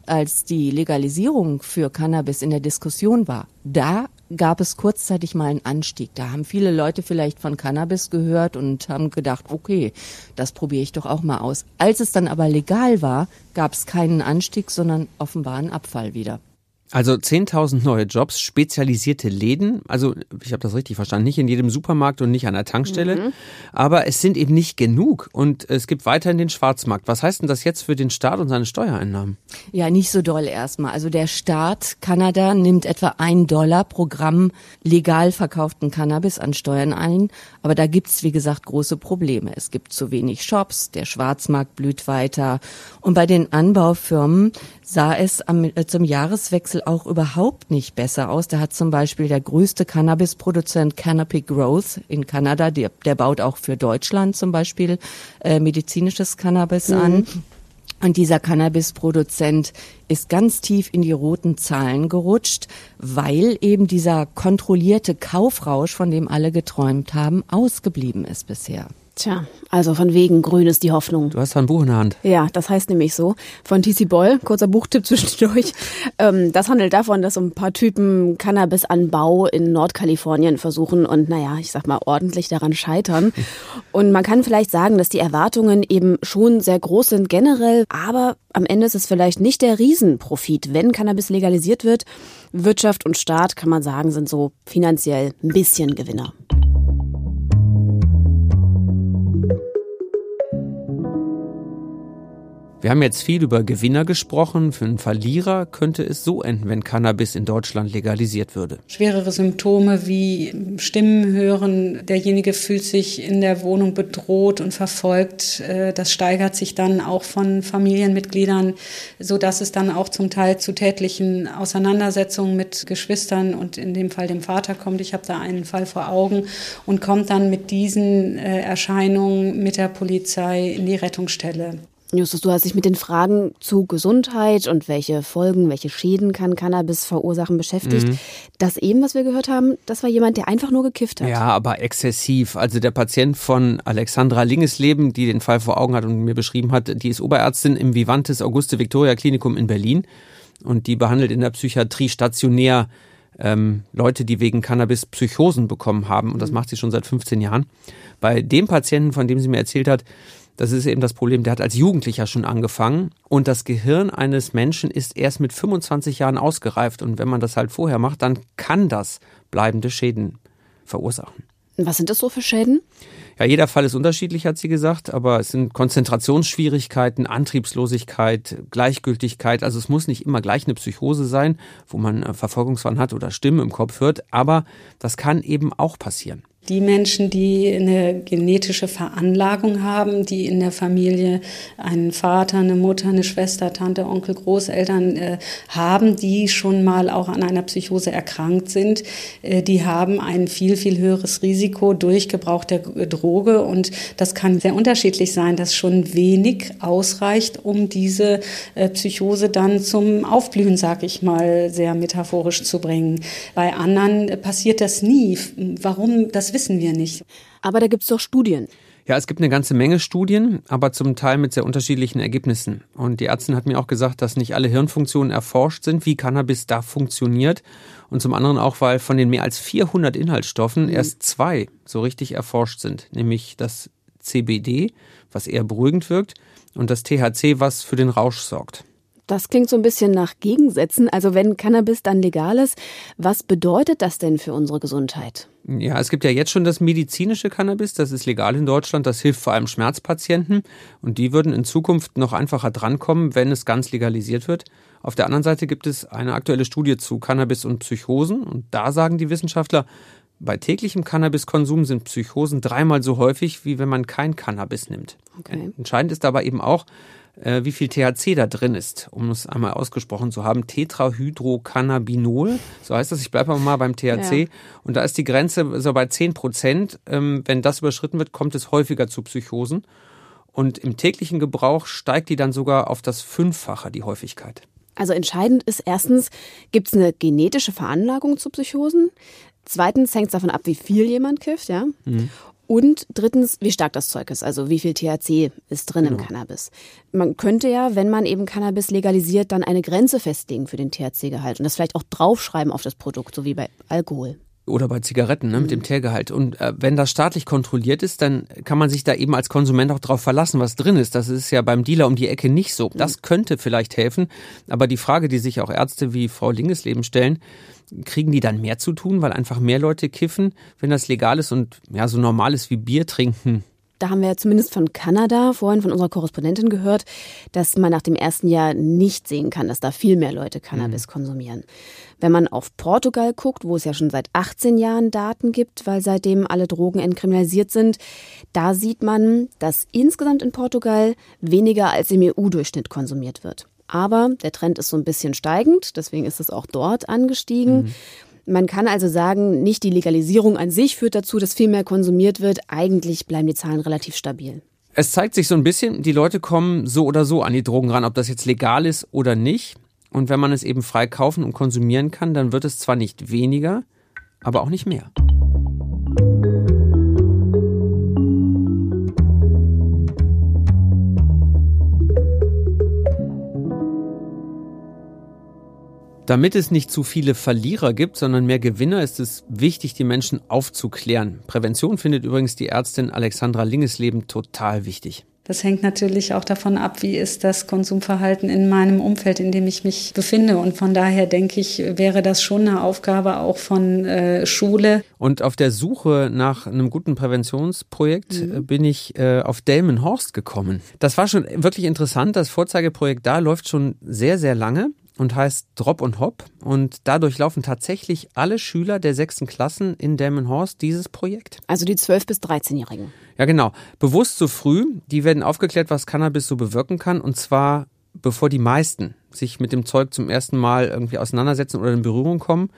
Als die Legalisierung für Cannabis in der Diskussion war, da gab es kurzzeitig mal einen Anstieg. Da haben viele Leute vielleicht von Cannabis gehört und haben gedacht, okay, das probiere ich doch auch mal aus. Als es dann aber legal war, gab es keinen Anstieg, sondern offenbar einen Abfall wieder. Also 10.000 neue Jobs, spezialisierte Läden, also ich habe das richtig verstanden, nicht in jedem Supermarkt und nicht an der Tankstelle, mhm. aber es sind eben nicht genug und es gibt weiterhin den Schwarzmarkt. Was heißt denn das jetzt für den Staat und seine Steuereinnahmen? Ja, nicht so doll erstmal. Also der Staat Kanada nimmt etwa ein Dollar pro Gramm legal verkauften Cannabis an Steuern ein, aber da gibt's wie gesagt große Probleme. Es gibt zu wenig Shops, der Schwarzmarkt blüht weiter und bei den Anbaufirmen sah es am, äh, zum Jahreswechsel auch überhaupt nicht besser aus. Da hat zum Beispiel der größte Cannabisproduzent Canopy Growth in Kanada, der, der baut auch für Deutschland zum Beispiel äh, medizinisches Cannabis mhm. an. Und dieser Cannabisproduzent ist ganz tief in die roten Zahlen gerutscht, weil eben dieser kontrollierte Kaufrausch, von dem alle geträumt haben, ausgeblieben ist bisher. Tja, also von wegen grün ist die Hoffnung. Du hast ein Buch in der Hand. Ja, das heißt nämlich so. Von TC Boyle, kurzer Buchtipp zwischendurch. Ähm, das handelt davon, dass so ein paar Typen Cannabisanbau in Nordkalifornien versuchen und naja, ich sag mal, ordentlich daran scheitern. Und man kann vielleicht sagen, dass die Erwartungen eben schon sehr groß sind generell, aber am Ende ist es vielleicht nicht der Riesenprofit, wenn Cannabis legalisiert wird. Wirtschaft und Staat, kann man sagen, sind so finanziell ein bisschen Gewinner. Wir haben jetzt viel über Gewinner gesprochen. Für einen Verlierer könnte es so enden, wenn Cannabis in Deutschland legalisiert würde. Schwerere Symptome wie Stimmen hören, derjenige fühlt sich in der Wohnung bedroht und verfolgt. Äh, das steigert sich dann auch von Familienmitgliedern, so dass es dann auch zum Teil zu tätlichen Auseinandersetzungen mit Geschwistern und in dem Fall dem Vater kommt. Ich habe da einen Fall vor Augen und kommt dann mit diesen äh, Erscheinungen mit der Polizei in die Rettungsstelle. Justus, du hast dich mit den Fragen zu Gesundheit und welche Folgen, welche Schäden kann Cannabis verursachen beschäftigt. Mhm. Das eben, was wir gehört haben, das war jemand, der einfach nur gekifft hat. Ja, aber exzessiv. Also der Patient von Alexandra Lingesleben, die den Fall vor Augen hat und mir beschrieben hat, die ist Oberärztin im Vivantes Auguste Victoria Klinikum in Berlin und die behandelt in der Psychiatrie stationär ähm, Leute, die wegen Cannabis Psychosen bekommen haben und das mhm. macht sie schon seit 15 Jahren. Bei dem Patienten, von dem sie mir erzählt hat, das ist eben das Problem, der hat als Jugendlicher schon angefangen und das Gehirn eines Menschen ist erst mit 25 Jahren ausgereift und wenn man das halt vorher macht, dann kann das bleibende Schäden verursachen. Was sind das so für Schäden? Ja, jeder Fall ist unterschiedlich, hat sie gesagt, aber es sind Konzentrationsschwierigkeiten, Antriebslosigkeit, Gleichgültigkeit. Also es muss nicht immer gleich eine Psychose sein, wo man Verfolgungswahn hat oder Stimmen im Kopf hört, aber das kann eben auch passieren die Menschen, die eine genetische Veranlagung haben, die in der Familie einen Vater, eine Mutter, eine Schwester, Tante, Onkel, Großeltern äh, haben, die schon mal auch an einer Psychose erkrankt sind, äh, die haben ein viel, viel höheres Risiko durch Gebrauch der Droge. Und das kann sehr unterschiedlich sein, dass schon wenig ausreicht, um diese äh, Psychose dann zum Aufblühen, sag ich mal, sehr metaphorisch zu bringen. Bei anderen äh, passiert das nie. Warum? Das wissen wir nicht. Aber da gibt es doch Studien. Ja, es gibt eine ganze Menge Studien, aber zum Teil mit sehr unterschiedlichen Ergebnissen. Und die Ärztin hat mir auch gesagt, dass nicht alle Hirnfunktionen erforscht sind, wie Cannabis da funktioniert. Und zum anderen auch, weil von den mehr als 400 Inhaltsstoffen mhm. erst zwei so richtig erforscht sind, nämlich das CBD, was eher beruhigend wirkt, und das THC, was für den Rausch sorgt. Das klingt so ein bisschen nach Gegensätzen. Also wenn Cannabis dann legal ist, was bedeutet das denn für unsere Gesundheit? Ja, es gibt ja jetzt schon das medizinische Cannabis, das ist legal in Deutschland, das hilft vor allem Schmerzpatienten und die würden in Zukunft noch einfacher drankommen, wenn es ganz legalisiert wird. Auf der anderen Seite gibt es eine aktuelle Studie zu Cannabis und Psychosen und da sagen die Wissenschaftler, bei täglichem Cannabiskonsum sind Psychosen dreimal so häufig, wie wenn man kein Cannabis nimmt. Okay. Entscheidend ist aber eben auch, äh, wie viel THC da drin ist, um es einmal ausgesprochen zu haben. Tetrahydrocannabinol, so heißt das. Ich bleibe mal beim THC. Ja. Und da ist die Grenze so bei 10 Prozent. Ähm, wenn das überschritten wird, kommt es häufiger zu Psychosen. Und im täglichen Gebrauch steigt die dann sogar auf das Fünffache, die Häufigkeit. Also entscheidend ist erstens, gibt es eine genetische Veranlagung zu Psychosen? Zweitens hängt es davon ab, wie viel jemand kifft, ja. Mhm. Und drittens, wie stark das Zeug ist, also wie viel THC ist drin genau. im Cannabis. Man könnte ja, wenn man eben Cannabis legalisiert, dann eine Grenze festlegen für den THC-Gehalt und das vielleicht auch draufschreiben auf das Produkt, so wie bei Alkohol. Oder bei Zigaretten ne, mit dem mhm. Teergehalt. Und äh, wenn das staatlich kontrolliert ist, dann kann man sich da eben als Konsument auch drauf verlassen, was drin ist. Das ist ja beim Dealer um die Ecke nicht so. Das mhm. könnte vielleicht helfen. Aber die Frage, die sich auch Ärzte wie Frau Lingesleben stellen, kriegen die dann mehr zu tun, weil einfach mehr Leute kiffen, wenn das legal ist und ja so normal ist wie Bier trinken? Da haben wir ja zumindest von Kanada vorhin von unserer Korrespondentin gehört, dass man nach dem ersten Jahr nicht sehen kann, dass da viel mehr Leute Cannabis mhm. konsumieren. Wenn man auf Portugal guckt, wo es ja schon seit 18 Jahren Daten gibt, weil seitdem alle Drogen entkriminalisiert sind, da sieht man, dass insgesamt in Portugal weniger als im EU-Durchschnitt konsumiert wird. Aber der Trend ist so ein bisschen steigend, deswegen ist es auch dort angestiegen. Mhm. Man kann also sagen, nicht die Legalisierung an sich führt dazu, dass viel mehr konsumiert wird. Eigentlich bleiben die Zahlen relativ stabil. Es zeigt sich so ein bisschen, die Leute kommen so oder so an die Drogen ran, ob das jetzt legal ist oder nicht. Und wenn man es eben frei kaufen und konsumieren kann, dann wird es zwar nicht weniger, aber auch nicht mehr. Damit es nicht zu viele Verlierer gibt, sondern mehr Gewinner, ist es wichtig, die Menschen aufzuklären. Prävention findet übrigens die Ärztin Alexandra Lingesleben total wichtig. Das hängt natürlich auch davon ab, wie ist das Konsumverhalten in meinem Umfeld, in dem ich mich befinde. Und von daher denke ich, wäre das schon eine Aufgabe auch von äh, Schule. Und auf der Suche nach einem guten Präventionsprojekt mhm. Äh, bin ich äh, auf Delmenhorst gekommen. Das war schon wirklich interessant. Das Vorzeigeprojekt da läuft schon sehr, sehr lange und heißt Drop und Hop. Und dadurch laufen tatsächlich alle Schüler der sechsten Klassen in Delmenhorst dieses Projekt. Also die 12- bis 13-Jährigen. Ja, genau. Bewusst so früh. Die werden aufgeklärt, was Cannabis so bewirken kann. Und zwar bevor die meisten sich mit dem Zeug zum ersten Mal irgendwie auseinandersetzen oder in Berührung kommen.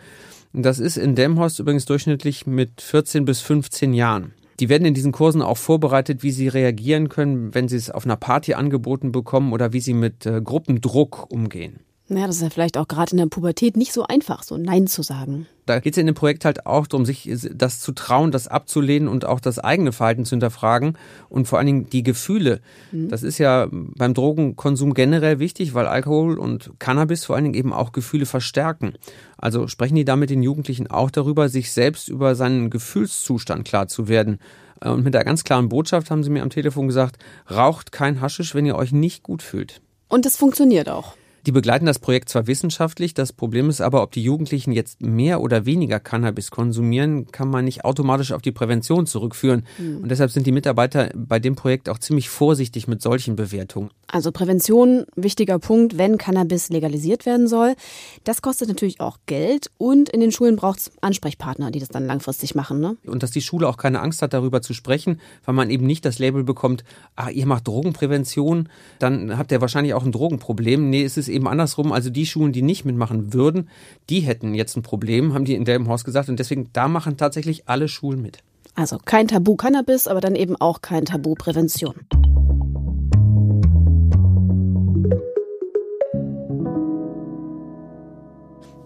Und das ist in Delmenhorst übrigens durchschnittlich mit 14 bis 15 Jahren. Die werden in diesen Kursen auch vorbereitet, wie sie reagieren können, wenn sie es auf einer Party angeboten bekommen oder wie sie mit äh, Gruppendruck umgehen. Ja, das ist ja vielleicht auch gerade in der Pubertät nicht so einfach, so Nein zu sagen. Da geht es in dem Projekt halt auch darum, sich das zu trauen, das abzulehnen und auch das eigene Verhalten zu hinterfragen und vor allen Dingen die Gefühle. Mhm. Das ist ja beim Drogenkonsum generell wichtig, weil Alkohol und Cannabis vor allen Dingen eben auch Gefühle verstärken. Also sprechen die damit den Jugendlichen auch darüber, sich selbst über seinen Gefühlszustand klar zu werden. Und mit der ganz klaren Botschaft haben sie mir am Telefon gesagt, raucht kein Haschisch, wenn ihr euch nicht gut fühlt. Und es funktioniert auch. Die begleiten das Projekt zwar wissenschaftlich, das Problem ist aber, ob die Jugendlichen jetzt mehr oder weniger Cannabis konsumieren, kann man nicht automatisch auf die Prävention zurückführen. Mhm. Und deshalb sind die Mitarbeiter bei dem Projekt auch ziemlich vorsichtig mit solchen Bewertungen. Also Prävention, wichtiger Punkt, wenn Cannabis legalisiert werden soll. Das kostet natürlich auch Geld und in den Schulen braucht es Ansprechpartner, die das dann langfristig machen. Ne? Und dass die Schule auch keine Angst hat, darüber zu sprechen, weil man eben nicht das Label bekommt, ah, ihr macht Drogenprävention, dann habt ihr wahrscheinlich auch ein Drogenproblem. Nee, es ist eben andersrum. Also die Schulen, die nicht mitmachen würden, die hätten jetzt ein Problem, haben die in Delmenhorst gesagt. Und deswegen, da machen tatsächlich alle Schulen mit. Also kein Tabu Cannabis, aber dann eben auch kein Tabu Prävention.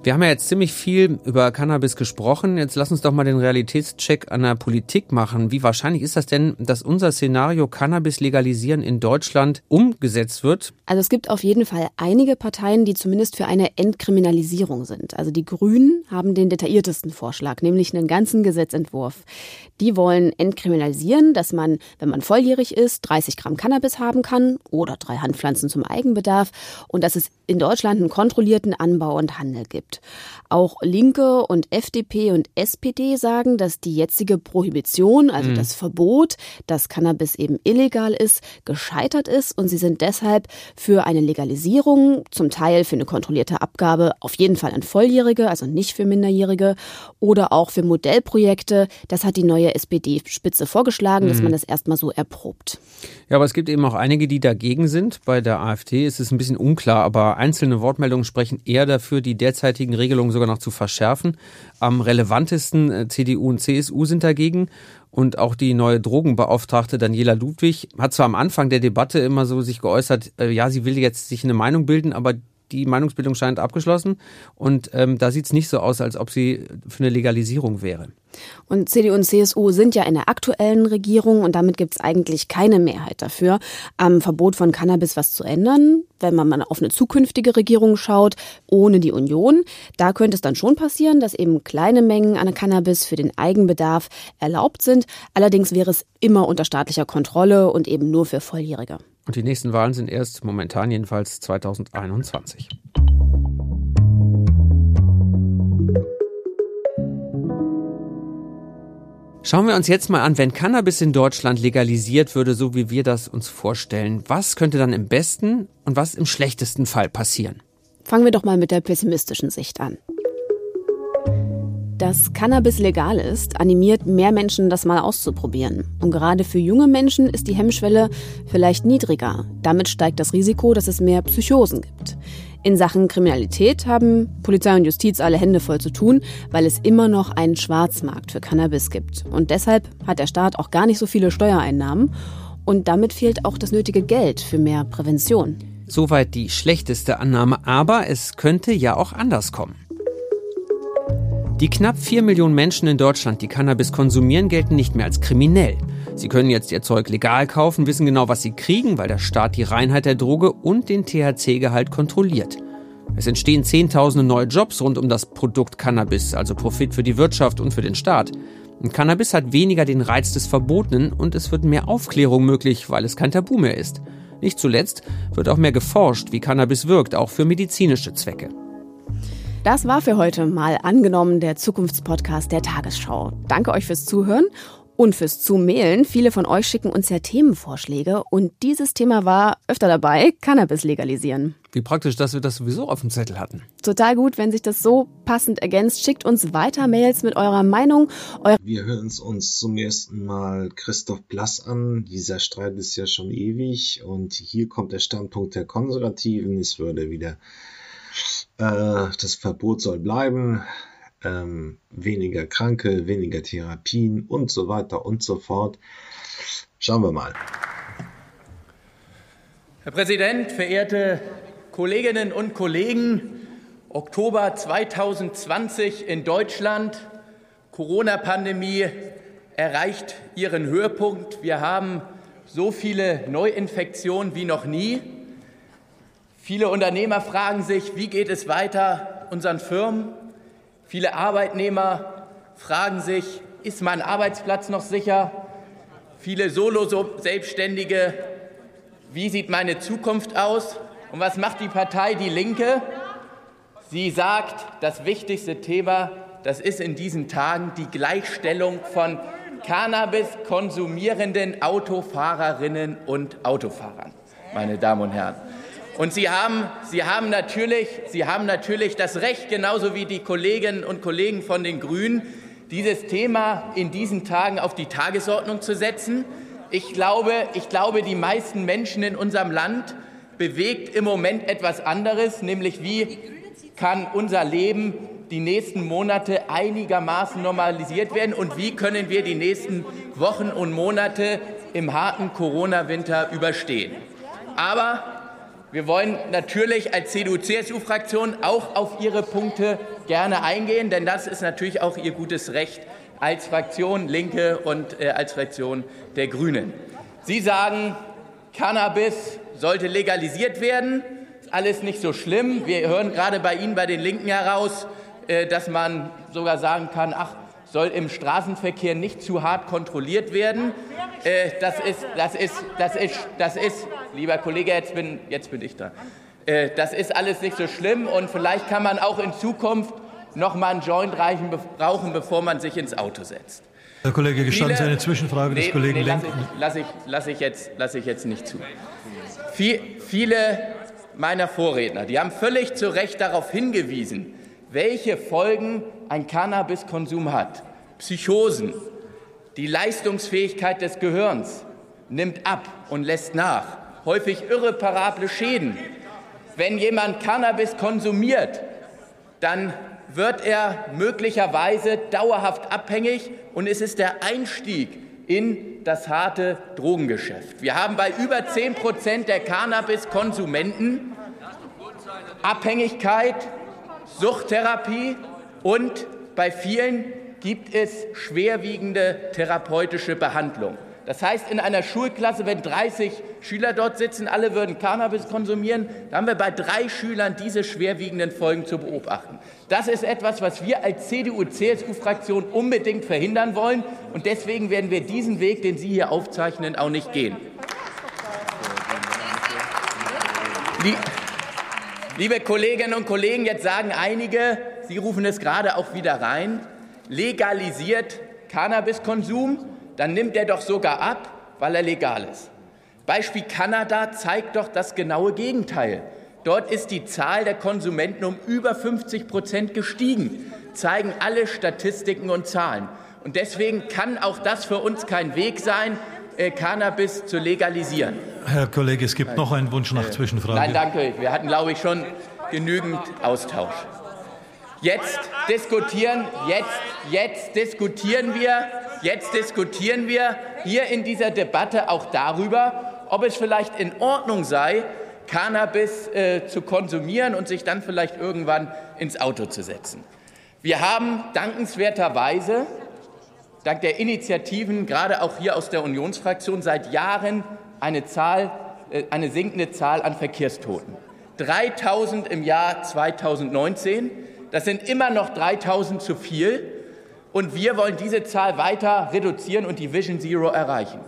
Wir haben ja jetzt ziemlich viel über Cannabis gesprochen. Jetzt lass uns doch mal den Realitätscheck an der Politik machen. Wie wahrscheinlich ist das denn, dass unser Szenario Cannabis legalisieren in Deutschland umgesetzt wird? Also es gibt auf jeden Fall einige Parteien, die zumindest für eine Entkriminalisierung sind. Also die Grünen haben den detailliertesten Vorschlag, nämlich einen ganzen Gesetzentwurf. Die wollen entkriminalisieren, dass man, wenn man volljährig ist, 30 Gramm Cannabis haben kann oder drei Handpflanzen zum Eigenbedarf und dass es in Deutschland einen kontrollierten Anbau und Handel gibt. Auch Linke und FDP und SPD sagen, dass die jetzige Prohibition, also mhm. das Verbot, dass Cannabis eben illegal ist, gescheitert ist und sie sind deshalb für eine Legalisierung, zum Teil für eine kontrollierte Abgabe, auf jeden Fall an Volljährige, also nicht für Minderjährige oder auch für Modellprojekte. Das hat die neue SPD-Spitze vorgeschlagen, mhm. dass man das erstmal so erprobt. Ja, aber es gibt eben auch einige, die dagegen sind. Bei der AfD ist es ein bisschen unklar, aber einzelne Wortmeldungen sprechen eher dafür, die derzeitigen Regelungen sogar noch zu verschärfen. Am relevantesten äh, CDU und CSU sind dagegen. Und auch die neue Drogenbeauftragte Daniela Ludwig hat zwar am Anfang der Debatte immer so sich geäußert, äh, ja, sie will jetzt sich eine Meinung bilden, aber die Meinungsbildung scheint abgeschlossen. Und ähm, da sieht es nicht so aus, als ob sie für eine Legalisierung wäre. Und CDU und CSU sind ja in der aktuellen Regierung und damit gibt es eigentlich keine Mehrheit dafür, am Verbot von Cannabis was zu ändern. Wenn man mal auf eine zukünftige Regierung schaut, ohne die Union, da könnte es dann schon passieren, dass eben kleine Mengen an Cannabis für den Eigenbedarf erlaubt sind. Allerdings wäre es immer unter staatlicher Kontrolle und eben nur für Volljährige. Und die nächsten Wahlen sind erst momentan jedenfalls 2021. Schauen wir uns jetzt mal an, wenn Cannabis in Deutschland legalisiert würde, so wie wir das uns vorstellen, was könnte dann im besten und was im schlechtesten Fall passieren? Fangen wir doch mal mit der pessimistischen Sicht an. Dass Cannabis legal ist, animiert mehr Menschen, das mal auszuprobieren. Und gerade für junge Menschen ist die Hemmschwelle vielleicht niedriger. Damit steigt das Risiko, dass es mehr Psychosen gibt. In Sachen Kriminalität haben Polizei und Justiz alle Hände voll zu tun, weil es immer noch einen Schwarzmarkt für Cannabis gibt. Und deshalb hat der Staat auch gar nicht so viele Steuereinnahmen. Und damit fehlt auch das nötige Geld für mehr Prävention. Soweit die schlechteste Annahme, aber es könnte ja auch anders kommen. Die knapp 4 Millionen Menschen in Deutschland, die Cannabis konsumieren, gelten nicht mehr als kriminell. Sie können jetzt ihr Zeug legal kaufen, wissen genau, was sie kriegen, weil der Staat die Reinheit der Droge und den THC-Gehalt kontrolliert. Es entstehen Zehntausende neue Jobs rund um das Produkt Cannabis, also Profit für die Wirtschaft und für den Staat. Und Cannabis hat weniger den Reiz des Verbotenen und es wird mehr Aufklärung möglich, weil es kein Tabu mehr ist. Nicht zuletzt wird auch mehr geforscht, wie Cannabis wirkt, auch für medizinische Zwecke. Das war für heute mal angenommen der Zukunftspodcast der Tagesschau. Danke euch fürs Zuhören und fürs Zumailen. Viele von euch schicken uns ja Themenvorschläge und dieses Thema war öfter dabei, Cannabis legalisieren. Wie praktisch, dass wir das sowieso auf dem Zettel hatten. Total gut, wenn sich das so passend ergänzt. Schickt uns weiter Mails mit eurer Meinung. Eure wir hören uns zum ersten Mal Christoph Blass an. Dieser Streit ist ja schon ewig und hier kommt der Standpunkt der Konservativen. Es würde wieder äh, das Verbot soll bleiben. Ähm, weniger Kranke, weniger Therapien und so weiter und so fort. Schauen wir mal. Herr Präsident, verehrte Kolleginnen und Kollegen, Oktober 2020 in Deutschland, Corona-Pandemie erreicht ihren Höhepunkt. Wir haben so viele Neuinfektionen wie noch nie. Viele Unternehmer fragen sich, wie geht es weiter unseren Firmen? Viele Arbeitnehmer fragen sich, ist mein Arbeitsplatz noch sicher? Viele Solo-Selbstständige, wie sieht meine Zukunft aus? Und was macht die Partei Die Linke? Sie sagt, das wichtigste Thema, das ist in diesen Tagen die Gleichstellung von Cannabis konsumierenden Autofahrerinnen und Autofahrern, meine Damen und Herren. Und Sie haben, Sie, haben natürlich, Sie haben natürlich das Recht, genauso wie die Kolleginnen und Kollegen von den Grünen, dieses Thema in diesen Tagen auf die Tagesordnung zu setzen. Ich glaube, ich glaube, die meisten Menschen in unserem Land bewegt im Moment etwas anderes, nämlich wie kann unser Leben die nächsten Monate einigermaßen normalisiert werden und wie können wir die nächsten Wochen und Monate im harten Corona-Winter überstehen. Aber Wir wollen natürlich als CDU-CSU-Fraktion auch auf Ihre Punkte gerne eingehen, denn das ist natürlich auch Ihr gutes Recht als Fraktion Linke und äh, als Fraktion der Grünen. Sie sagen, Cannabis sollte legalisiert werden. Ist alles nicht so schlimm. Wir hören gerade bei Ihnen, bei den Linken heraus, äh, dass man sogar sagen kann, ach, soll im Straßenverkehr nicht zu hart kontrolliert werden. Äh, das ist, das ist, das ist, das ist, lieber Kollege, jetzt bin, jetzt bin ich da. Äh, das ist alles nicht so schlimm und vielleicht kann man auch in Zukunft noch mal einen Joint rauchen, bevor man sich ins Auto setzt. Herr Kollege, gestatten Sie eine Zwischenfrage nee, des Kollegen nee, lasse ich, lass ich, lass ich, jetzt, lass ich jetzt nicht zu. Viele meiner Vorredner, die haben völlig zu Recht darauf hingewiesen, welche Folgen ein Cannabiskonsum hat. Psychosen, die Leistungsfähigkeit des Gehirns nimmt ab und lässt nach, häufig irreparable Schäden. Wenn jemand Cannabis konsumiert, dann wird er möglicherweise dauerhaft abhängig und es ist der Einstieg in das harte Drogengeschäft. Wir haben bei über 10 Prozent der Cannabiskonsumenten Abhängigkeit, Suchttherapie und bei vielen gibt es schwerwiegende therapeutische Behandlung. Das heißt, in einer Schulklasse, wenn 30 Schüler dort sitzen, alle würden Cannabis konsumieren, dann haben wir bei drei Schülern diese schwerwiegenden Folgen zu beobachten. Das ist etwas, was wir als CDU-CSU-Fraktion unbedingt verhindern wollen. Und deswegen werden wir diesen Weg, den Sie hier aufzeichnen, auch nicht gehen. Liebe Kolleginnen und Kollegen, jetzt sagen einige, Sie rufen es gerade auch wieder rein, legalisiert Cannabiskonsum dann nimmt er doch sogar ab, weil er legal ist. Beispiel Kanada zeigt doch das genaue Gegenteil. Dort ist die Zahl der Konsumenten um über 50 Prozent gestiegen, zeigen alle Statistiken und Zahlen. Und deswegen kann auch das für uns kein Weg sein, Cannabis zu legalisieren. Herr Kollege, es gibt Nein. noch einen Wunsch nach Zwischenfrage. Nein, danke. Wir hatten, glaube ich, schon genügend Austausch. Jetzt diskutieren, jetzt, jetzt diskutieren wir Jetzt diskutieren wir hier in dieser Debatte auch darüber, ob es vielleicht in Ordnung sei, Cannabis äh, zu konsumieren und sich dann vielleicht irgendwann ins Auto zu setzen. Wir haben dankenswerterweise, dank der Initiativen, gerade auch hier aus der Unionsfraktion, seit Jahren eine, Zahl, äh, eine sinkende Zahl an Verkehrstoten. 3000 im Jahr 2019. Das sind immer noch 3000 zu viel. Und wir wollen diese Zahl weiter reduzieren und die Vision Zero erreichen.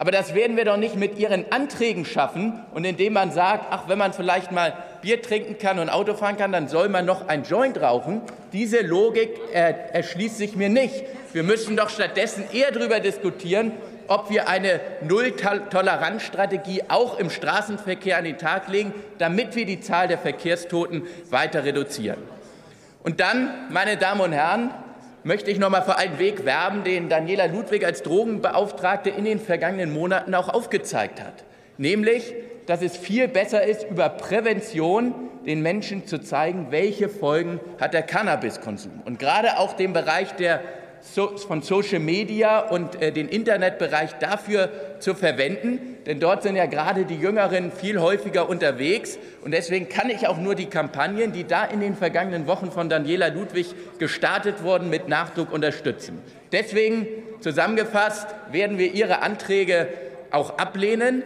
Aber das werden wir doch nicht mit Ihren Anträgen schaffen und indem man sagt, ach, wenn man vielleicht mal Bier trinken kann und Auto fahren kann, dann soll man noch ein Joint rauchen. Diese Logik äh, erschließt sich mir nicht. Wir müssen doch stattdessen eher darüber diskutieren, ob wir eine Null-Toleranz-Strategie auch im Straßenverkehr an den Tag legen, damit wir die Zahl der Verkehrstoten weiter reduzieren. Und dann, meine Damen und Herren, möchte ich noch mal für einen Weg werben, den Daniela Ludwig als Drogenbeauftragte in den vergangenen Monaten auch aufgezeigt hat. Nämlich, dass es viel besser ist, über Prävention den Menschen zu zeigen, welche Folgen hat der Cannabiskonsum. Und gerade auch den Bereich der so, von Social Media und äh, den Internetbereich dafür zu verwenden, denn dort sind ja gerade die Jüngeren viel häufiger unterwegs und deswegen kann ich auch nur die Kampagnen, die da in den vergangenen Wochen von Daniela Ludwig gestartet wurden, mit Nachdruck unterstützen. Deswegen zusammengefasst werden wir Ihre Anträge auch ablehnen.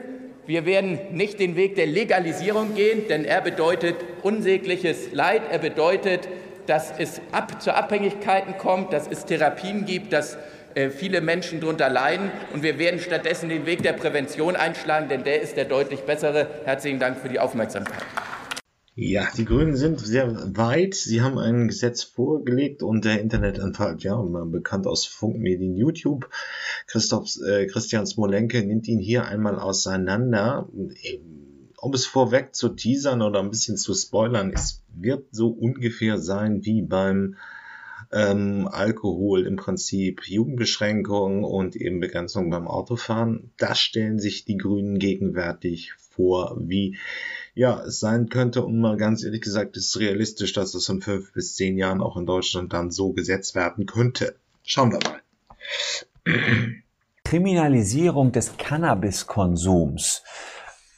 Wir werden nicht den Weg der Legalisierung gehen, denn er bedeutet unsägliches Leid, er bedeutet dass es ab, zu Abhängigkeiten kommt, dass es Therapien gibt, dass äh, viele Menschen darunter leiden. Und wir werden stattdessen den Weg der Prävention einschlagen, denn der ist der deutlich bessere. Herzlichen Dank für die Aufmerksamkeit. Ja, die Grünen sind sehr weit. Sie haben ein Gesetz vorgelegt und der Internetanfall, ja, bekannt aus Funkmedien YouTube. Christoph, äh, Christian Smolenke nimmt ihn hier einmal auseinander um es vorweg zu teasern oder ein bisschen zu spoilern, es wird so ungefähr sein wie beim ähm, Alkohol im Prinzip Jugendbeschränkungen und eben Begrenzung beim Autofahren. Das stellen sich die Grünen gegenwärtig vor, wie ja es sein könnte. Und mal ganz ehrlich gesagt, ist es realistisch, dass es in fünf bis zehn Jahren auch in Deutschland dann so gesetzt werden könnte. Schauen wir mal. Kriminalisierung des Cannabiskonsums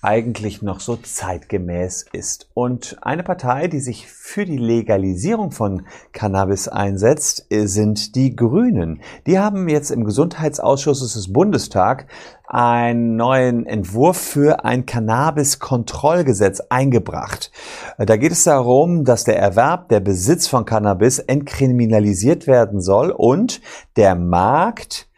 eigentlich noch so zeitgemäß ist. Und eine Partei, die sich für die Legalisierung von Cannabis einsetzt, sind die Grünen. Die haben jetzt im Gesundheitsausschuss des Bundestags einen neuen Entwurf für ein Cannabis-Kontrollgesetz eingebracht. Da geht es darum, dass der Erwerb, der Besitz von Cannabis entkriminalisiert werden soll und der Markt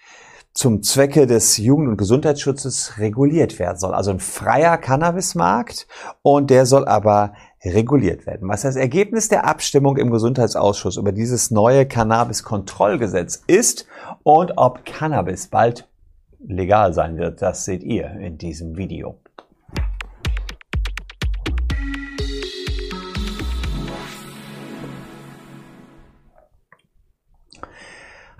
zum Zwecke des Jugend- und Gesundheitsschutzes reguliert werden soll. Also ein freier Cannabismarkt und der soll aber reguliert werden. Was das Ergebnis der Abstimmung im Gesundheitsausschuss über dieses neue Cannabis-Kontrollgesetz ist und ob Cannabis bald legal sein wird, das seht ihr in diesem Video.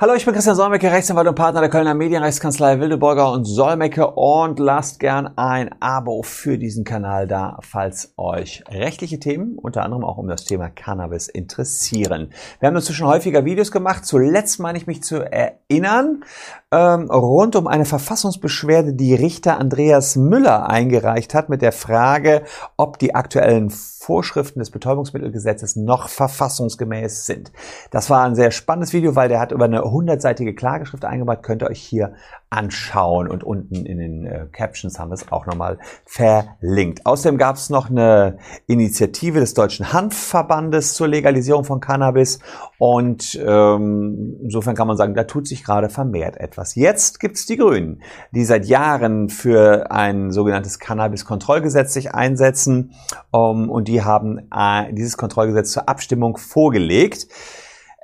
Hallo, ich bin Christian Solmecke, Rechtsanwalt und Partner der Kölner Medienrechtskanzlei Wildeborger und Solmecke und lasst gern ein Abo für diesen Kanal da, falls euch rechtliche Themen, unter anderem auch um das Thema Cannabis, interessieren. Wir haben inzwischen häufiger Videos gemacht. Zuletzt meine ich mich zu erinnern, ähm, rund um eine Verfassungsbeschwerde, die Richter Andreas Müller eingereicht hat mit der Frage, ob die aktuellen Vorschriften des Betäubungsmittelgesetzes noch verfassungsgemäß sind. Das war ein sehr spannendes Video, weil der hat über eine hundertseitige Klageschrift eingebaut. Könnt ihr euch hier anschauen und unten in den äh, Captions haben wir es auch nochmal verlinkt. Außerdem gab es noch eine Initiative des Deutschen Hanfverbandes zur Legalisierung von Cannabis und ähm, insofern kann man sagen, da tut sich gerade vermehrt etwas. Jetzt gibt es die Grünen, die seit Jahren für ein sogenanntes Cannabis-Kontrollgesetz sich einsetzen um, und die haben äh, dieses Kontrollgesetz zur Abstimmung vorgelegt.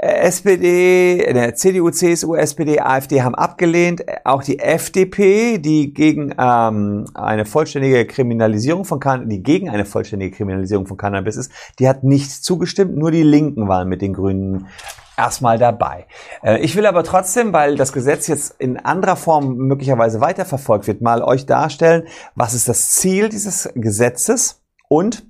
Äh, SPD, der CDU, CSU, SPD, AfD haben abgelehnt. Auch die FDP, die gegen ähm, eine vollständige Kriminalisierung von Cannabis, die gegen eine vollständige Kriminalisierung von Cannabis ist, die hat nicht zugestimmt. Nur die Linken waren mit den Grünen erstmal dabei. Äh, ich will aber trotzdem, weil das Gesetz jetzt in anderer Form möglicherweise weiterverfolgt wird, mal euch darstellen, was ist das Ziel dieses Gesetzes und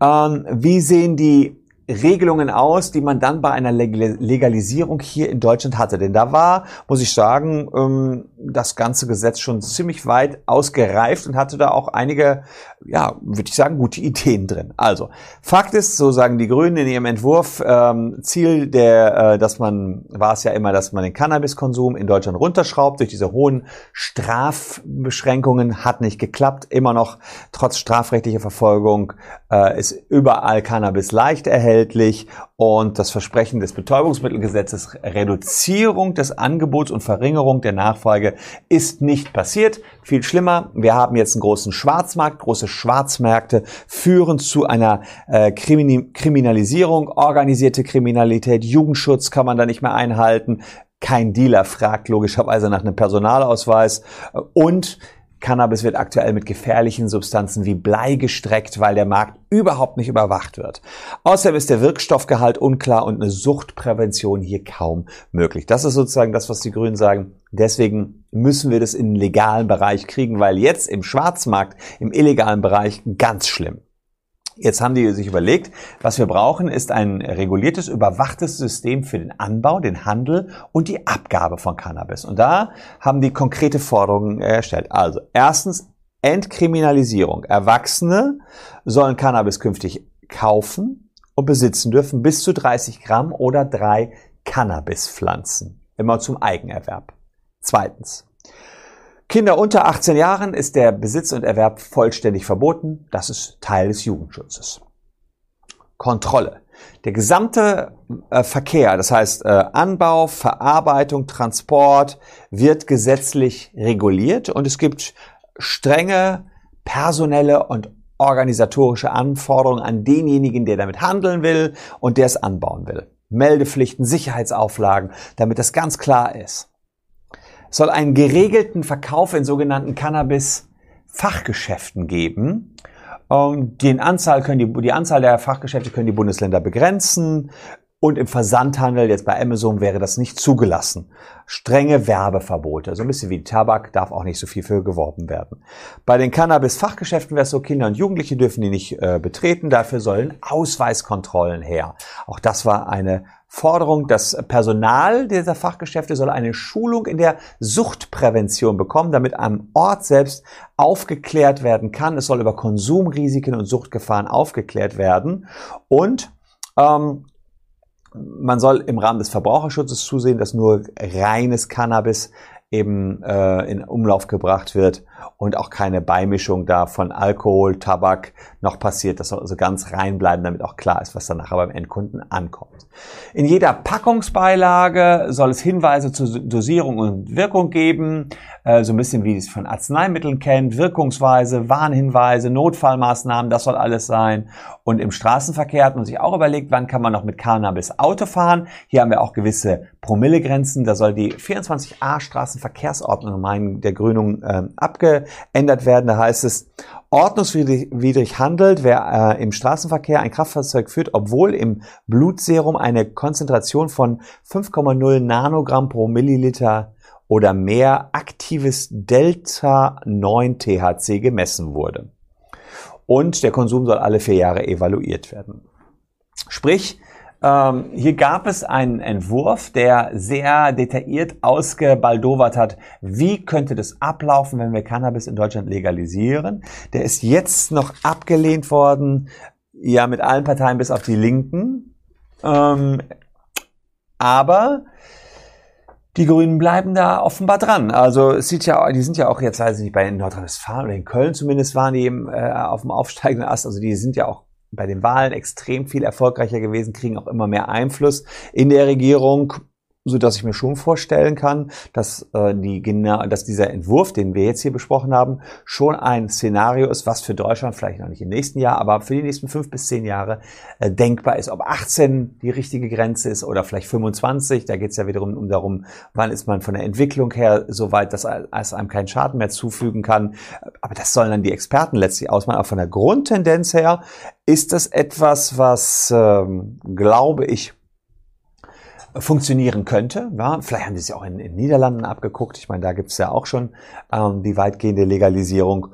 ähm, wie sehen die Regelungen aus, die man dann bei einer Legalisierung hier in Deutschland hatte. Denn da war, muss ich sagen, ähm, das ganze Gesetz schon ziemlich weit ausgereift und hatte da auch einige, ja, würde ich sagen, gute Ideen drin. Also, Fakt ist, so sagen die Grünen in ihrem Entwurf, ähm, Ziel der, äh, dass man, war es ja immer, dass man den Cannabiskonsum in Deutschland runterschraubt durch diese hohen Strafbeschränkungen, hat nicht geklappt. Immer noch, trotz strafrechtlicher Verfolgung, äh, ist überall Cannabis leicht erhältlich erhältlich und das Versprechen des Betäubungsmittelgesetzes Reduzierung des Angebots und Verringerung der Nachfrage ist nicht passiert. Viel schlimmer, wir haben jetzt einen großen Schwarzmarkt. Große Schwarzmärkte führen zu einer äh, Kriminalisierung, organisierte Kriminalität, Jugendschutz kann man da nicht mehr einhalten. Kein Dealer fragt logischerweise nach einem Personalausweis und Cannabis wird aktuell mit gefährlichen Substanzen wie Blei gestreckt, weil der Markt überhaupt nicht überwacht wird. Außerdem ist der Wirkstoffgehalt unklar und eine Suchtprävention hier kaum möglich. Das ist sozusagen das, was die Grünen sagen. Deswegen müssen wir das in den legalen Bereich kriegen, weil jetzt im Schwarzmarkt, im illegalen Bereich ganz schlimm. Jetzt haben die sich überlegt, was wir brauchen, ist ein reguliertes, überwachtes System für den Anbau, den Handel und die Abgabe von Cannabis. Und da haben die konkrete Forderungen erstellt. Also erstens Entkriminalisierung. Erwachsene sollen Cannabis künftig kaufen und besitzen dürfen bis zu 30 Gramm oder drei Cannabispflanzen. Immer zum Eigenerwerb. Zweitens. Kinder unter 18 Jahren ist der Besitz und Erwerb vollständig verboten. Das ist Teil des Jugendschutzes. Kontrolle. Der gesamte äh, Verkehr, das heißt äh, Anbau, Verarbeitung, Transport, wird gesetzlich reguliert und es gibt strenge personelle und organisatorische Anforderungen an denjenigen, der damit handeln will und der es anbauen will. Meldepflichten, Sicherheitsauflagen, damit das ganz klar ist soll einen geregelten Verkauf in sogenannten Cannabis-Fachgeschäften geben. Und den Anzahl die, die Anzahl der Fachgeschäfte können die Bundesländer begrenzen. Und im Versandhandel, jetzt bei Amazon, wäre das nicht zugelassen. Strenge Werbeverbote. So ein bisschen wie Tabak darf auch nicht so viel für geworben werden. Bei den Cannabis-Fachgeschäften wäre es so, Kinder und Jugendliche dürfen die nicht äh, betreten. Dafür sollen Ausweiskontrollen her. Auch das war eine Forderung, das Personal dieser Fachgeschäfte soll eine Schulung in der Suchtprävention bekommen, damit am Ort selbst aufgeklärt werden kann. Es soll über Konsumrisiken und Suchtgefahren aufgeklärt werden. Und ähm, man soll im Rahmen des Verbraucherschutzes zusehen, dass nur reines Cannabis eben äh, in Umlauf gebracht wird und auch keine Beimischung da von Alkohol, Tabak noch passiert. Das soll also ganz rein bleiben, damit auch klar ist, was dann nachher beim Endkunden ankommt. In jeder Packungsbeilage soll es Hinweise zur Dosierung und Wirkung geben, äh, so ein bisschen wie es von Arzneimitteln kennt, Wirkungsweise, Warnhinweise, Notfallmaßnahmen, das soll alles sein. Und im Straßenverkehr hat man sich auch überlegt, wann kann man noch mit Cannabis Auto fahren. Hier haben wir auch gewisse Promillegrenzen. Da soll die 24a Straßenverkehrsordnung der Grünung äh, abgeändert werden. Da heißt es, ordnungswidrig handelt, wer äh, im Straßenverkehr ein Kraftfahrzeug führt, obwohl im Blutserum eine Konzentration von 5,0 Nanogramm pro Milliliter oder mehr aktives Delta-9-THC gemessen wurde. Und der Konsum soll alle vier Jahre evaluiert werden. Sprich, ähm, hier gab es einen Entwurf, der sehr detailliert ausgebaldowert hat, wie könnte das ablaufen, wenn wir Cannabis in Deutschland legalisieren. Der ist jetzt noch abgelehnt worden, ja, mit allen Parteien bis auf die Linken. Ähm, aber die Grünen bleiben da offenbar dran. Also es sieht ja, die sind ja auch jetzt, weiß ich nicht, bei Nordrhein-Westfalen oder in Köln zumindest waren die eben, äh, auf dem aufsteigenden Ast. Also die sind ja auch bei den Wahlen extrem viel erfolgreicher gewesen, kriegen auch immer mehr Einfluss in der Regierung so dass ich mir schon vorstellen kann, dass äh, die genau, dass dieser Entwurf, den wir jetzt hier besprochen haben, schon ein Szenario ist, was für Deutschland vielleicht noch nicht im nächsten Jahr, aber für die nächsten fünf bis zehn Jahre äh, denkbar ist. Ob 18 die richtige Grenze ist oder vielleicht 25, da geht es ja wiederum um darum, wann ist man von der Entwicklung her so weit, dass es einem keinen Schaden mehr zufügen kann. Aber das sollen dann die Experten letztlich ausmachen. Aber von der Grundtendenz her ist das etwas, was, ähm, glaube ich, funktionieren könnte. Ja, vielleicht haben sie es ja auch in den Niederlanden abgeguckt. Ich meine, da gibt es ja auch schon ähm, die weitgehende Legalisierung.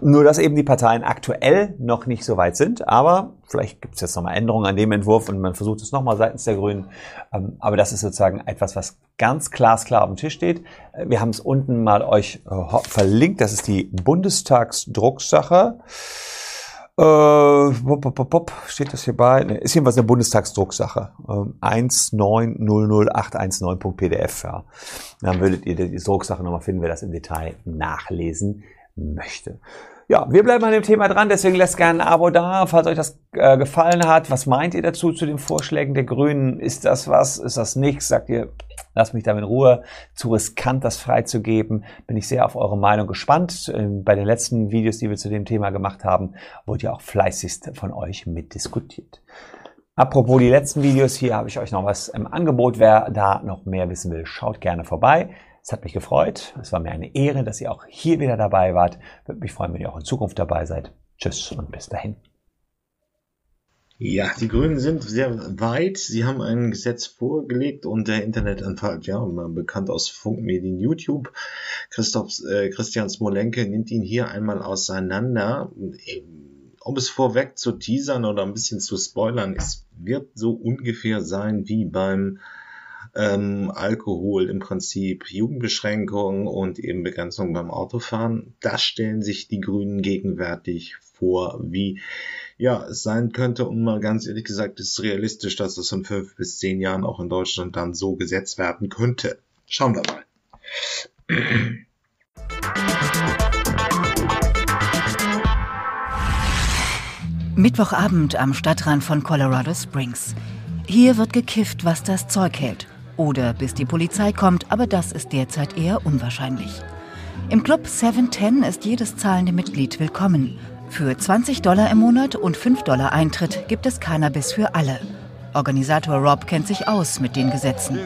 Nur, dass eben die Parteien aktuell noch nicht so weit sind, aber vielleicht gibt es jetzt nochmal Änderungen an dem Entwurf und man versucht es nochmal seitens der Grünen. Ähm, aber das ist sozusagen etwas, was ganz glasklar auf dem Tisch steht. Äh, wir haben es unten mal euch äh, verlinkt. Das ist die Bundestagsdrucksache. Äh, pop, pop, pop, steht das hier bei? Ne, ist jedenfalls eine Bundestagsdrucksache. Ähm, 1900819.pdf. Ja. Dann würdet ihr die Drucksache nochmal finden, wer das im Detail nachlesen möchte. Ja, wir bleiben an dem Thema dran, deswegen lasst gerne ein Abo da, falls euch das äh, gefallen hat. Was meint ihr dazu zu den Vorschlägen der Grünen? Ist das was? Ist das nichts? Sagt ihr, lasst mich da in Ruhe, zu riskant, das freizugeben? Bin ich sehr auf eure Meinung gespannt. Ähm, bei den letzten Videos, die wir zu dem Thema gemacht haben, wurde ja auch fleißigst von euch mitdiskutiert. Apropos die letzten Videos, hier habe ich euch noch was im Angebot. Wer da noch mehr wissen will, schaut gerne vorbei. Es hat mich gefreut. Es war mir eine Ehre, dass ihr auch hier wieder dabei wart. Würde mich freuen, wenn ihr auch in Zukunft dabei seid. Tschüss und bis dahin. Ja, die Grünen sind sehr weit. Sie haben ein Gesetz vorgelegt und der Internetanwalt, ja, bekannt aus Funkmedien YouTube, Christoph, äh, Christian Smolenke nimmt ihn hier einmal auseinander. Um es vorweg zu teasern oder ein bisschen zu spoilern, es wird so ungefähr sein wie beim ähm, Alkohol im Prinzip Jugendbeschränkungen und eben Begrenzung beim Autofahren. Das stellen sich die Grünen gegenwärtig vor, wie ja, es sein könnte. Und mal ganz ehrlich gesagt, ist es realistisch, dass das in fünf bis zehn Jahren auch in Deutschland dann so gesetzt werden könnte. Schauen wir mal. Mittwochabend am Stadtrand von Colorado Springs. Hier wird gekifft, was das Zeug hält. Oder bis die Polizei kommt, aber das ist derzeit eher unwahrscheinlich. Im Club 710 ist jedes zahlende Mitglied willkommen. Für 20 Dollar im Monat und 5 Dollar Eintritt gibt es Cannabis für alle. Organisator Rob kennt sich aus mit den Gesetzen.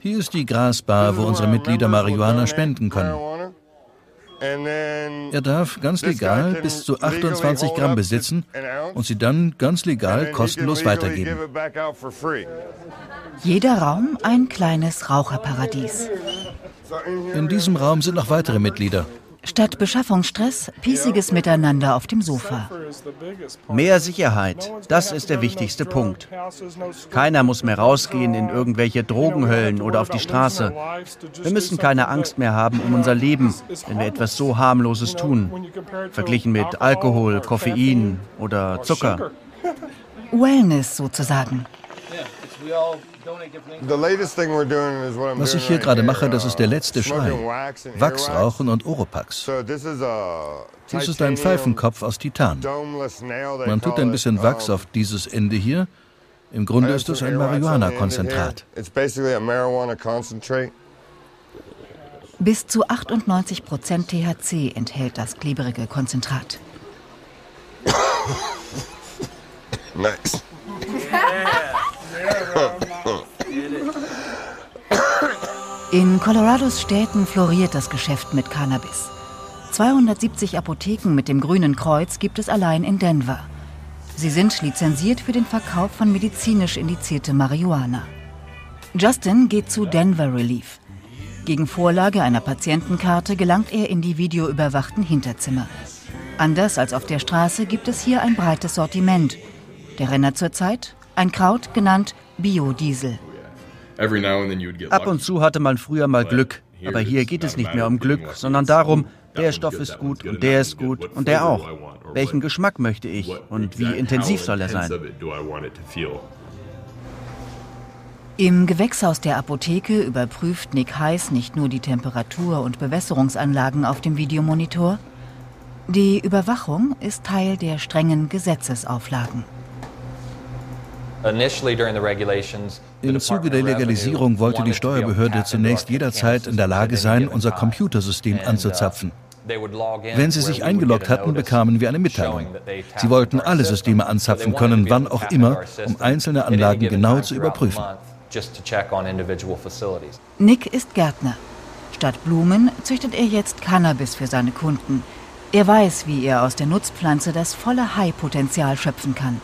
Hier ist die Grasbar, wo unsere Mitglieder Marihuana spenden können. Er darf ganz legal bis zu 28 Gramm besitzen und sie dann ganz legal kostenlos weitergeben. Jeder Raum ein kleines Raucherparadies. In diesem Raum sind noch weitere Mitglieder. Statt Beschaffungsstress, piesiges Miteinander auf dem Sofa. Mehr Sicherheit, das ist der wichtigste Punkt. Keiner muss mehr rausgehen in irgendwelche Drogenhöllen oder auf die Straße. Wir müssen keine Angst mehr haben um unser Leben, wenn wir etwas so harmloses tun, verglichen mit Alkohol, Koffein oder Zucker. Wellness sozusagen. Was ich hier gerade mache, das ist der letzte Schrei. Wachsrauchen und Oropax. Dies ist ein Pfeifenkopf aus Titan. Man tut ein bisschen Wachs auf dieses Ende hier. Im Grunde ist es ein Marihuana-Konzentrat. Bis zu 98 Prozent THC enthält das klebrige Konzentrat. nice. In Colorados Städten floriert das Geschäft mit Cannabis. 270 Apotheken mit dem grünen Kreuz gibt es allein in Denver. Sie sind lizenziert für den Verkauf von medizinisch indiziertem Marihuana. Justin geht zu Denver Relief. Gegen Vorlage einer Patientenkarte gelangt er in die videoüberwachten Hinterzimmer. Anders als auf der Straße gibt es hier ein breites Sortiment. Der Renner zurzeit? Ein Kraut genannt Biodiesel. Ab und zu hatte man früher mal Glück, aber hier geht es nicht mehr um Glück, sondern darum, der Stoff ist gut und der ist gut und der auch. Welchen Geschmack möchte ich und wie intensiv soll er sein? Im Gewächshaus der Apotheke überprüft Nick Heiß nicht nur die Temperatur und Bewässerungsanlagen auf dem Videomonitor. Die Überwachung ist Teil der strengen Gesetzesauflagen. Im Zuge der Legalisierung wollte die Steuerbehörde zunächst jederzeit in der Lage sein, unser Computersystem anzuzapfen. Wenn sie sich eingeloggt hatten, bekamen wir eine Mitteilung. Sie wollten alle Systeme anzapfen können, wann auch immer, um einzelne Anlagen genau zu überprüfen. Nick ist Gärtner. Statt Blumen züchtet er jetzt Cannabis für seine Kunden. Er weiß, wie er aus der Nutzpflanze das volle High-Potenzial schöpfen kann.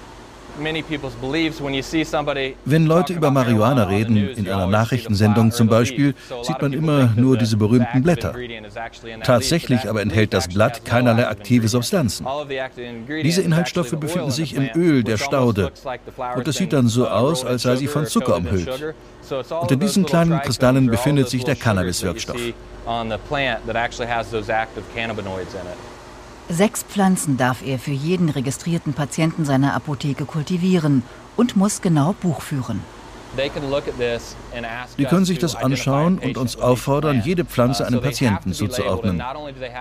Wenn Leute über Marihuana reden, in einer Nachrichtensendung zum Beispiel, sieht man immer nur diese berühmten Blätter. Tatsächlich aber enthält das Blatt keinerlei aktive Substanzen. Diese Inhaltsstoffe befinden sich im Öl der Staude und es sieht dann so aus, als sei sie von Zucker umhüllt. Und in diesen kleinen Kristallen befindet sich der Cannabis-Wirkstoff. Sechs Pflanzen darf er für jeden registrierten Patienten seiner Apotheke kultivieren und muss genau Buch führen. Die können sich das anschauen und uns auffordern, jede Pflanze einem Patienten zuzuordnen.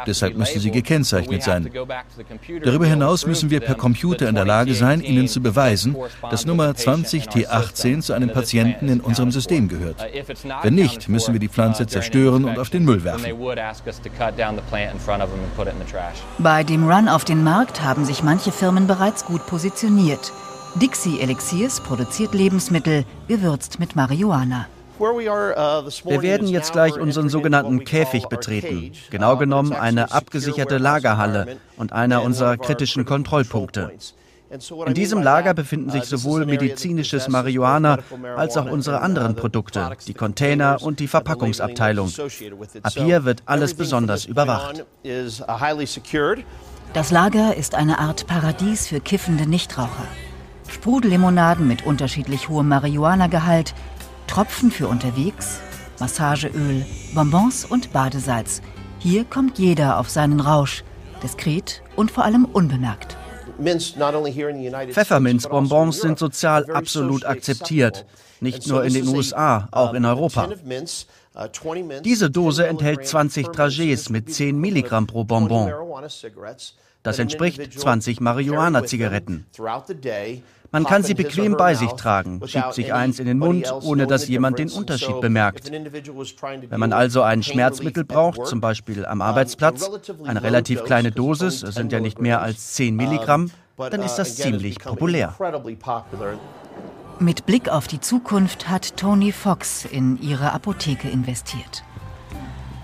Deshalb müssen sie gekennzeichnet sein. Darüber hinaus müssen wir per Computer in der Lage sein, ihnen zu beweisen, dass Nummer 20T18 zu einem Patienten in unserem System gehört. Wenn nicht, müssen wir die Pflanze zerstören und auf den Müll werfen. Bei dem Run auf den Markt haben sich manche Firmen bereits gut positioniert. Dixie Elixiers produziert Lebensmittel, gewürzt mit Marihuana. Wir werden jetzt gleich unseren sogenannten Käfig betreten, genau genommen eine abgesicherte Lagerhalle und einer unserer kritischen Kontrollpunkte. In diesem Lager befinden sich sowohl medizinisches Marihuana als auch unsere anderen Produkte, die Container und die Verpackungsabteilung. Ab hier wird alles besonders überwacht. Das Lager ist eine Art Paradies für kiffende Nichtraucher. Sprudellimonaden mit unterschiedlich hohem Marihuana-Gehalt, Tropfen für unterwegs, Massageöl, Bonbons und Badesalz. Hier kommt jeder auf seinen Rausch, diskret und vor allem unbemerkt. Pfefferminzbonbons sind sozial absolut akzeptiert, nicht nur in den USA, auch in Europa. Diese Dose enthält 20 Dragees mit 10 Milligramm pro Bonbon. Das entspricht 20 Marihuana-Zigaretten. Man kann sie bequem bei sich tragen, schiebt sich eins in den Mund, ohne dass jemand den Unterschied bemerkt. Wenn man also ein Schmerzmittel braucht, zum Beispiel am Arbeitsplatz, eine relativ kleine Dosis, es sind ja nicht mehr als 10 Milligramm, dann ist das ziemlich populär. Mit Blick auf die Zukunft hat Tony Fox in ihre Apotheke investiert.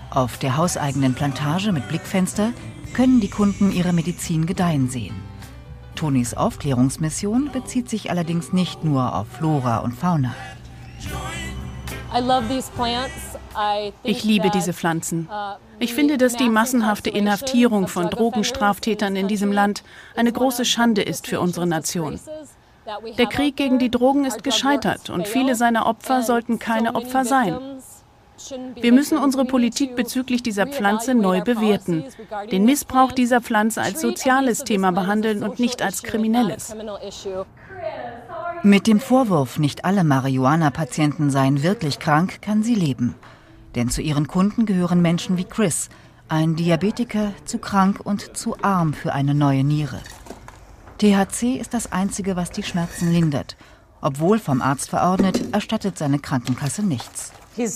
Auf der hauseigenen Plantage mit Blickfenster können die Kunden ihre Medizin gedeihen sehen. Tonis Aufklärungsmission bezieht sich allerdings nicht nur auf Flora und Fauna. Ich liebe diese Pflanzen. Ich finde, dass die massenhafte Inhaftierung von Drogenstraftätern in diesem Land eine große Schande ist für unsere Nation. Der Krieg gegen die Drogen ist gescheitert und viele seiner Opfer sollten keine Opfer sein. Wir müssen unsere Politik bezüglich dieser Pflanze neu bewerten, den Missbrauch dieser Pflanze als soziales Thema behandeln und nicht als kriminelles. Mit dem Vorwurf, nicht alle Marihuana-Patienten seien wirklich krank, kann sie leben. Denn zu ihren Kunden gehören Menschen wie Chris, ein Diabetiker, zu krank und zu arm für eine neue Niere. THC ist das Einzige, was die Schmerzen lindert. Obwohl vom Arzt verordnet, erstattet seine Krankenkasse nichts. Er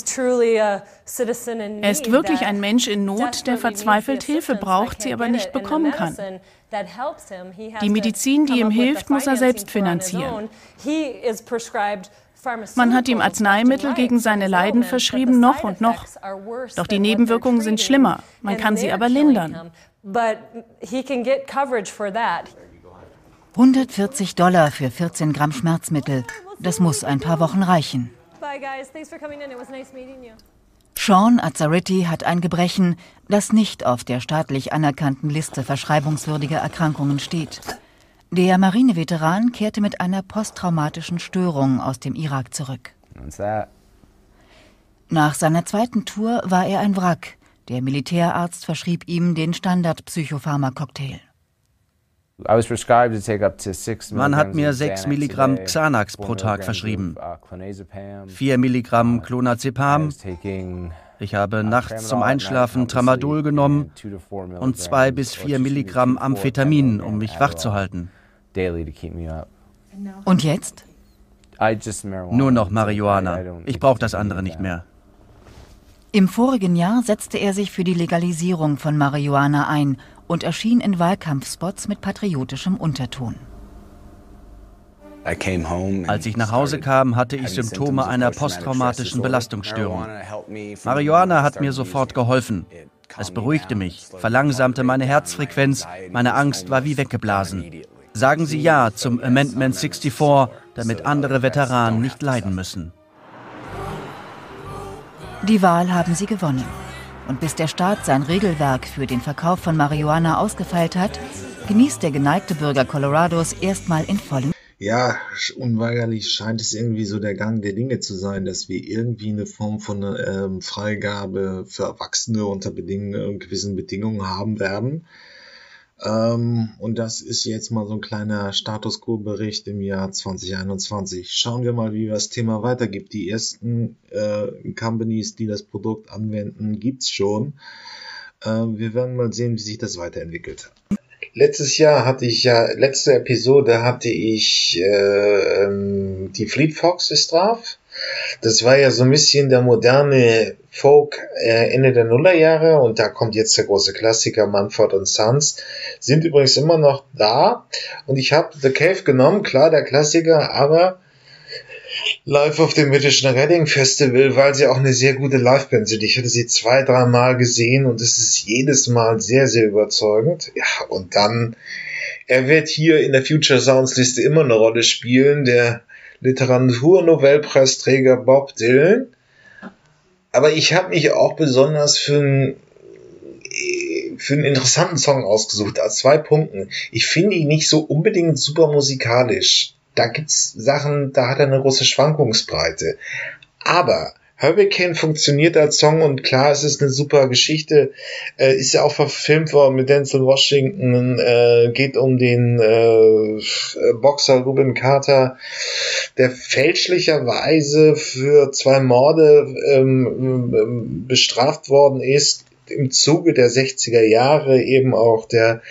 ist wirklich ein Mensch in Not, der verzweifelt Hilfe braucht, sie aber nicht bekommen kann. Die Medizin, die ihm hilft, muss er selbst finanzieren. Man hat ihm Arzneimittel gegen seine Leiden verschrieben, noch und noch. Doch die Nebenwirkungen sind schlimmer. Man kann sie aber lindern. 140 Dollar für 14 Gramm Schmerzmittel. Das muss ein paar Wochen reichen. Bye, guys. Thanks for coming in. It was nice meeting you. Sean Azzaretti hat ein Gebrechen, das nicht auf der staatlich anerkannten Liste verschreibungswürdiger Erkrankungen steht. Der Marineveteran kehrte mit einer posttraumatischen Störung aus dem Irak zurück. Nach seiner zweiten Tour war er ein Wrack. Der Militärarzt verschrieb ihm den Standard-Psychopharmacocktail. Man hat mir 6 Milligramm Xanax pro Tag verschrieben, 4 Milligramm Clonazepam. Ich habe nachts zum Einschlafen Tramadol genommen und 2 bis 4 Milligramm Amphetamin, um mich wach zu halten. Und jetzt? Nur noch Marihuana. Ich brauche das andere nicht mehr. Im vorigen Jahr setzte er sich für die Legalisierung von Marihuana ein und erschien in Wahlkampfspots mit patriotischem Unterton. Als ich nach Hause kam, hatte ich Symptome einer posttraumatischen Belastungsstörung. Marihuana hat mir sofort geholfen. Es beruhigte mich, verlangsamte meine Herzfrequenz, meine Angst war wie weggeblasen. Sagen Sie Ja zum Amendment 64, damit andere Veteranen nicht leiden müssen. Die Wahl haben Sie gewonnen. Und bis der Staat sein Regelwerk für den Verkauf von Marihuana ausgefeilt hat, genießt der geneigte Bürger Colorados erstmal in vollem. Ja, unweigerlich scheint es irgendwie so der Gang der Dinge zu sein, dass wir irgendwie eine Form von ähm, Freigabe für Erwachsene unter äh, gewissen Bedingungen haben werden. Ähm, und das ist jetzt mal so ein kleiner Status Quo-Bericht im Jahr 2021. Schauen wir mal, wie das Thema weitergibt. Die ersten äh, Companies, die das Produkt anwenden, gibt's schon. Äh, wir werden mal sehen, wie sich das weiterentwickelt. Letztes Jahr hatte ich ja, letzte Episode hatte ich äh, ähm, die Fleet Fox ist drauf. Das war ja so ein bisschen der moderne Folk äh, Ende der Nullerjahre und da kommt jetzt der große Klassiker Manfred und Sons. Sind übrigens immer noch da und ich habe The Cave genommen, klar der Klassiker, aber live auf dem Britischen Reading Festival, weil sie auch eine sehr gute Liveband sind. Ich hatte sie zwei, dreimal gesehen und es ist jedes Mal sehr, sehr überzeugend. Ja, und dann, er wird hier in der Future Sounds Liste immer eine Rolle spielen, der Literaturnobelpreisträger Bob Dylan. Aber ich habe mich auch besonders für einen, für einen interessanten Song ausgesucht, aus zwei Punkten. Ich finde ihn nicht so unbedingt super musikalisch. Da gibt's Sachen, da hat er eine große Schwankungsbreite. Aber Hurricane funktioniert als Song und klar, es ist eine super Geschichte. Äh, ist ja auch verfilmt worden mit Denzel Washington. Äh, geht um den äh, Boxer Ruben Carter, der fälschlicherweise für zwei Morde ähm, ähm bestraft worden ist. Im Zuge der 60er Jahre eben auch der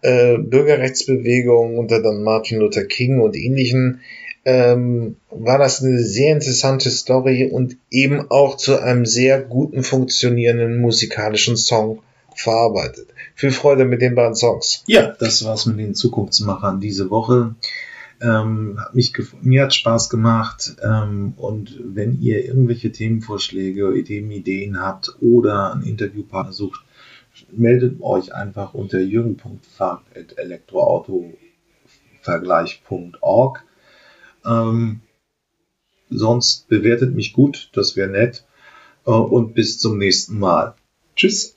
äh, Bürgerrechtsbewegung unter dann Martin Luther King und ähnlichen ähm, war das eine sehr interessante Story und eben auch zu einem sehr guten funktionierenden musikalischen Song verarbeitet. Viel Freude mit den beiden Songs. Ja, das war's mit den Zukunftsmachern diese Woche. Ähm, hat mich mir hat Spaß gemacht. Ähm, und wenn ihr irgendwelche Themenvorschläge, Ideen, Ideen habt oder einen Interviewpartner sucht, meldet euch einfach unter jürgen.fahrt.elektroautovergleich.org. Ähm, sonst bewertet mich gut, das wäre nett. Äh, und bis zum nächsten Mal. Tschüss.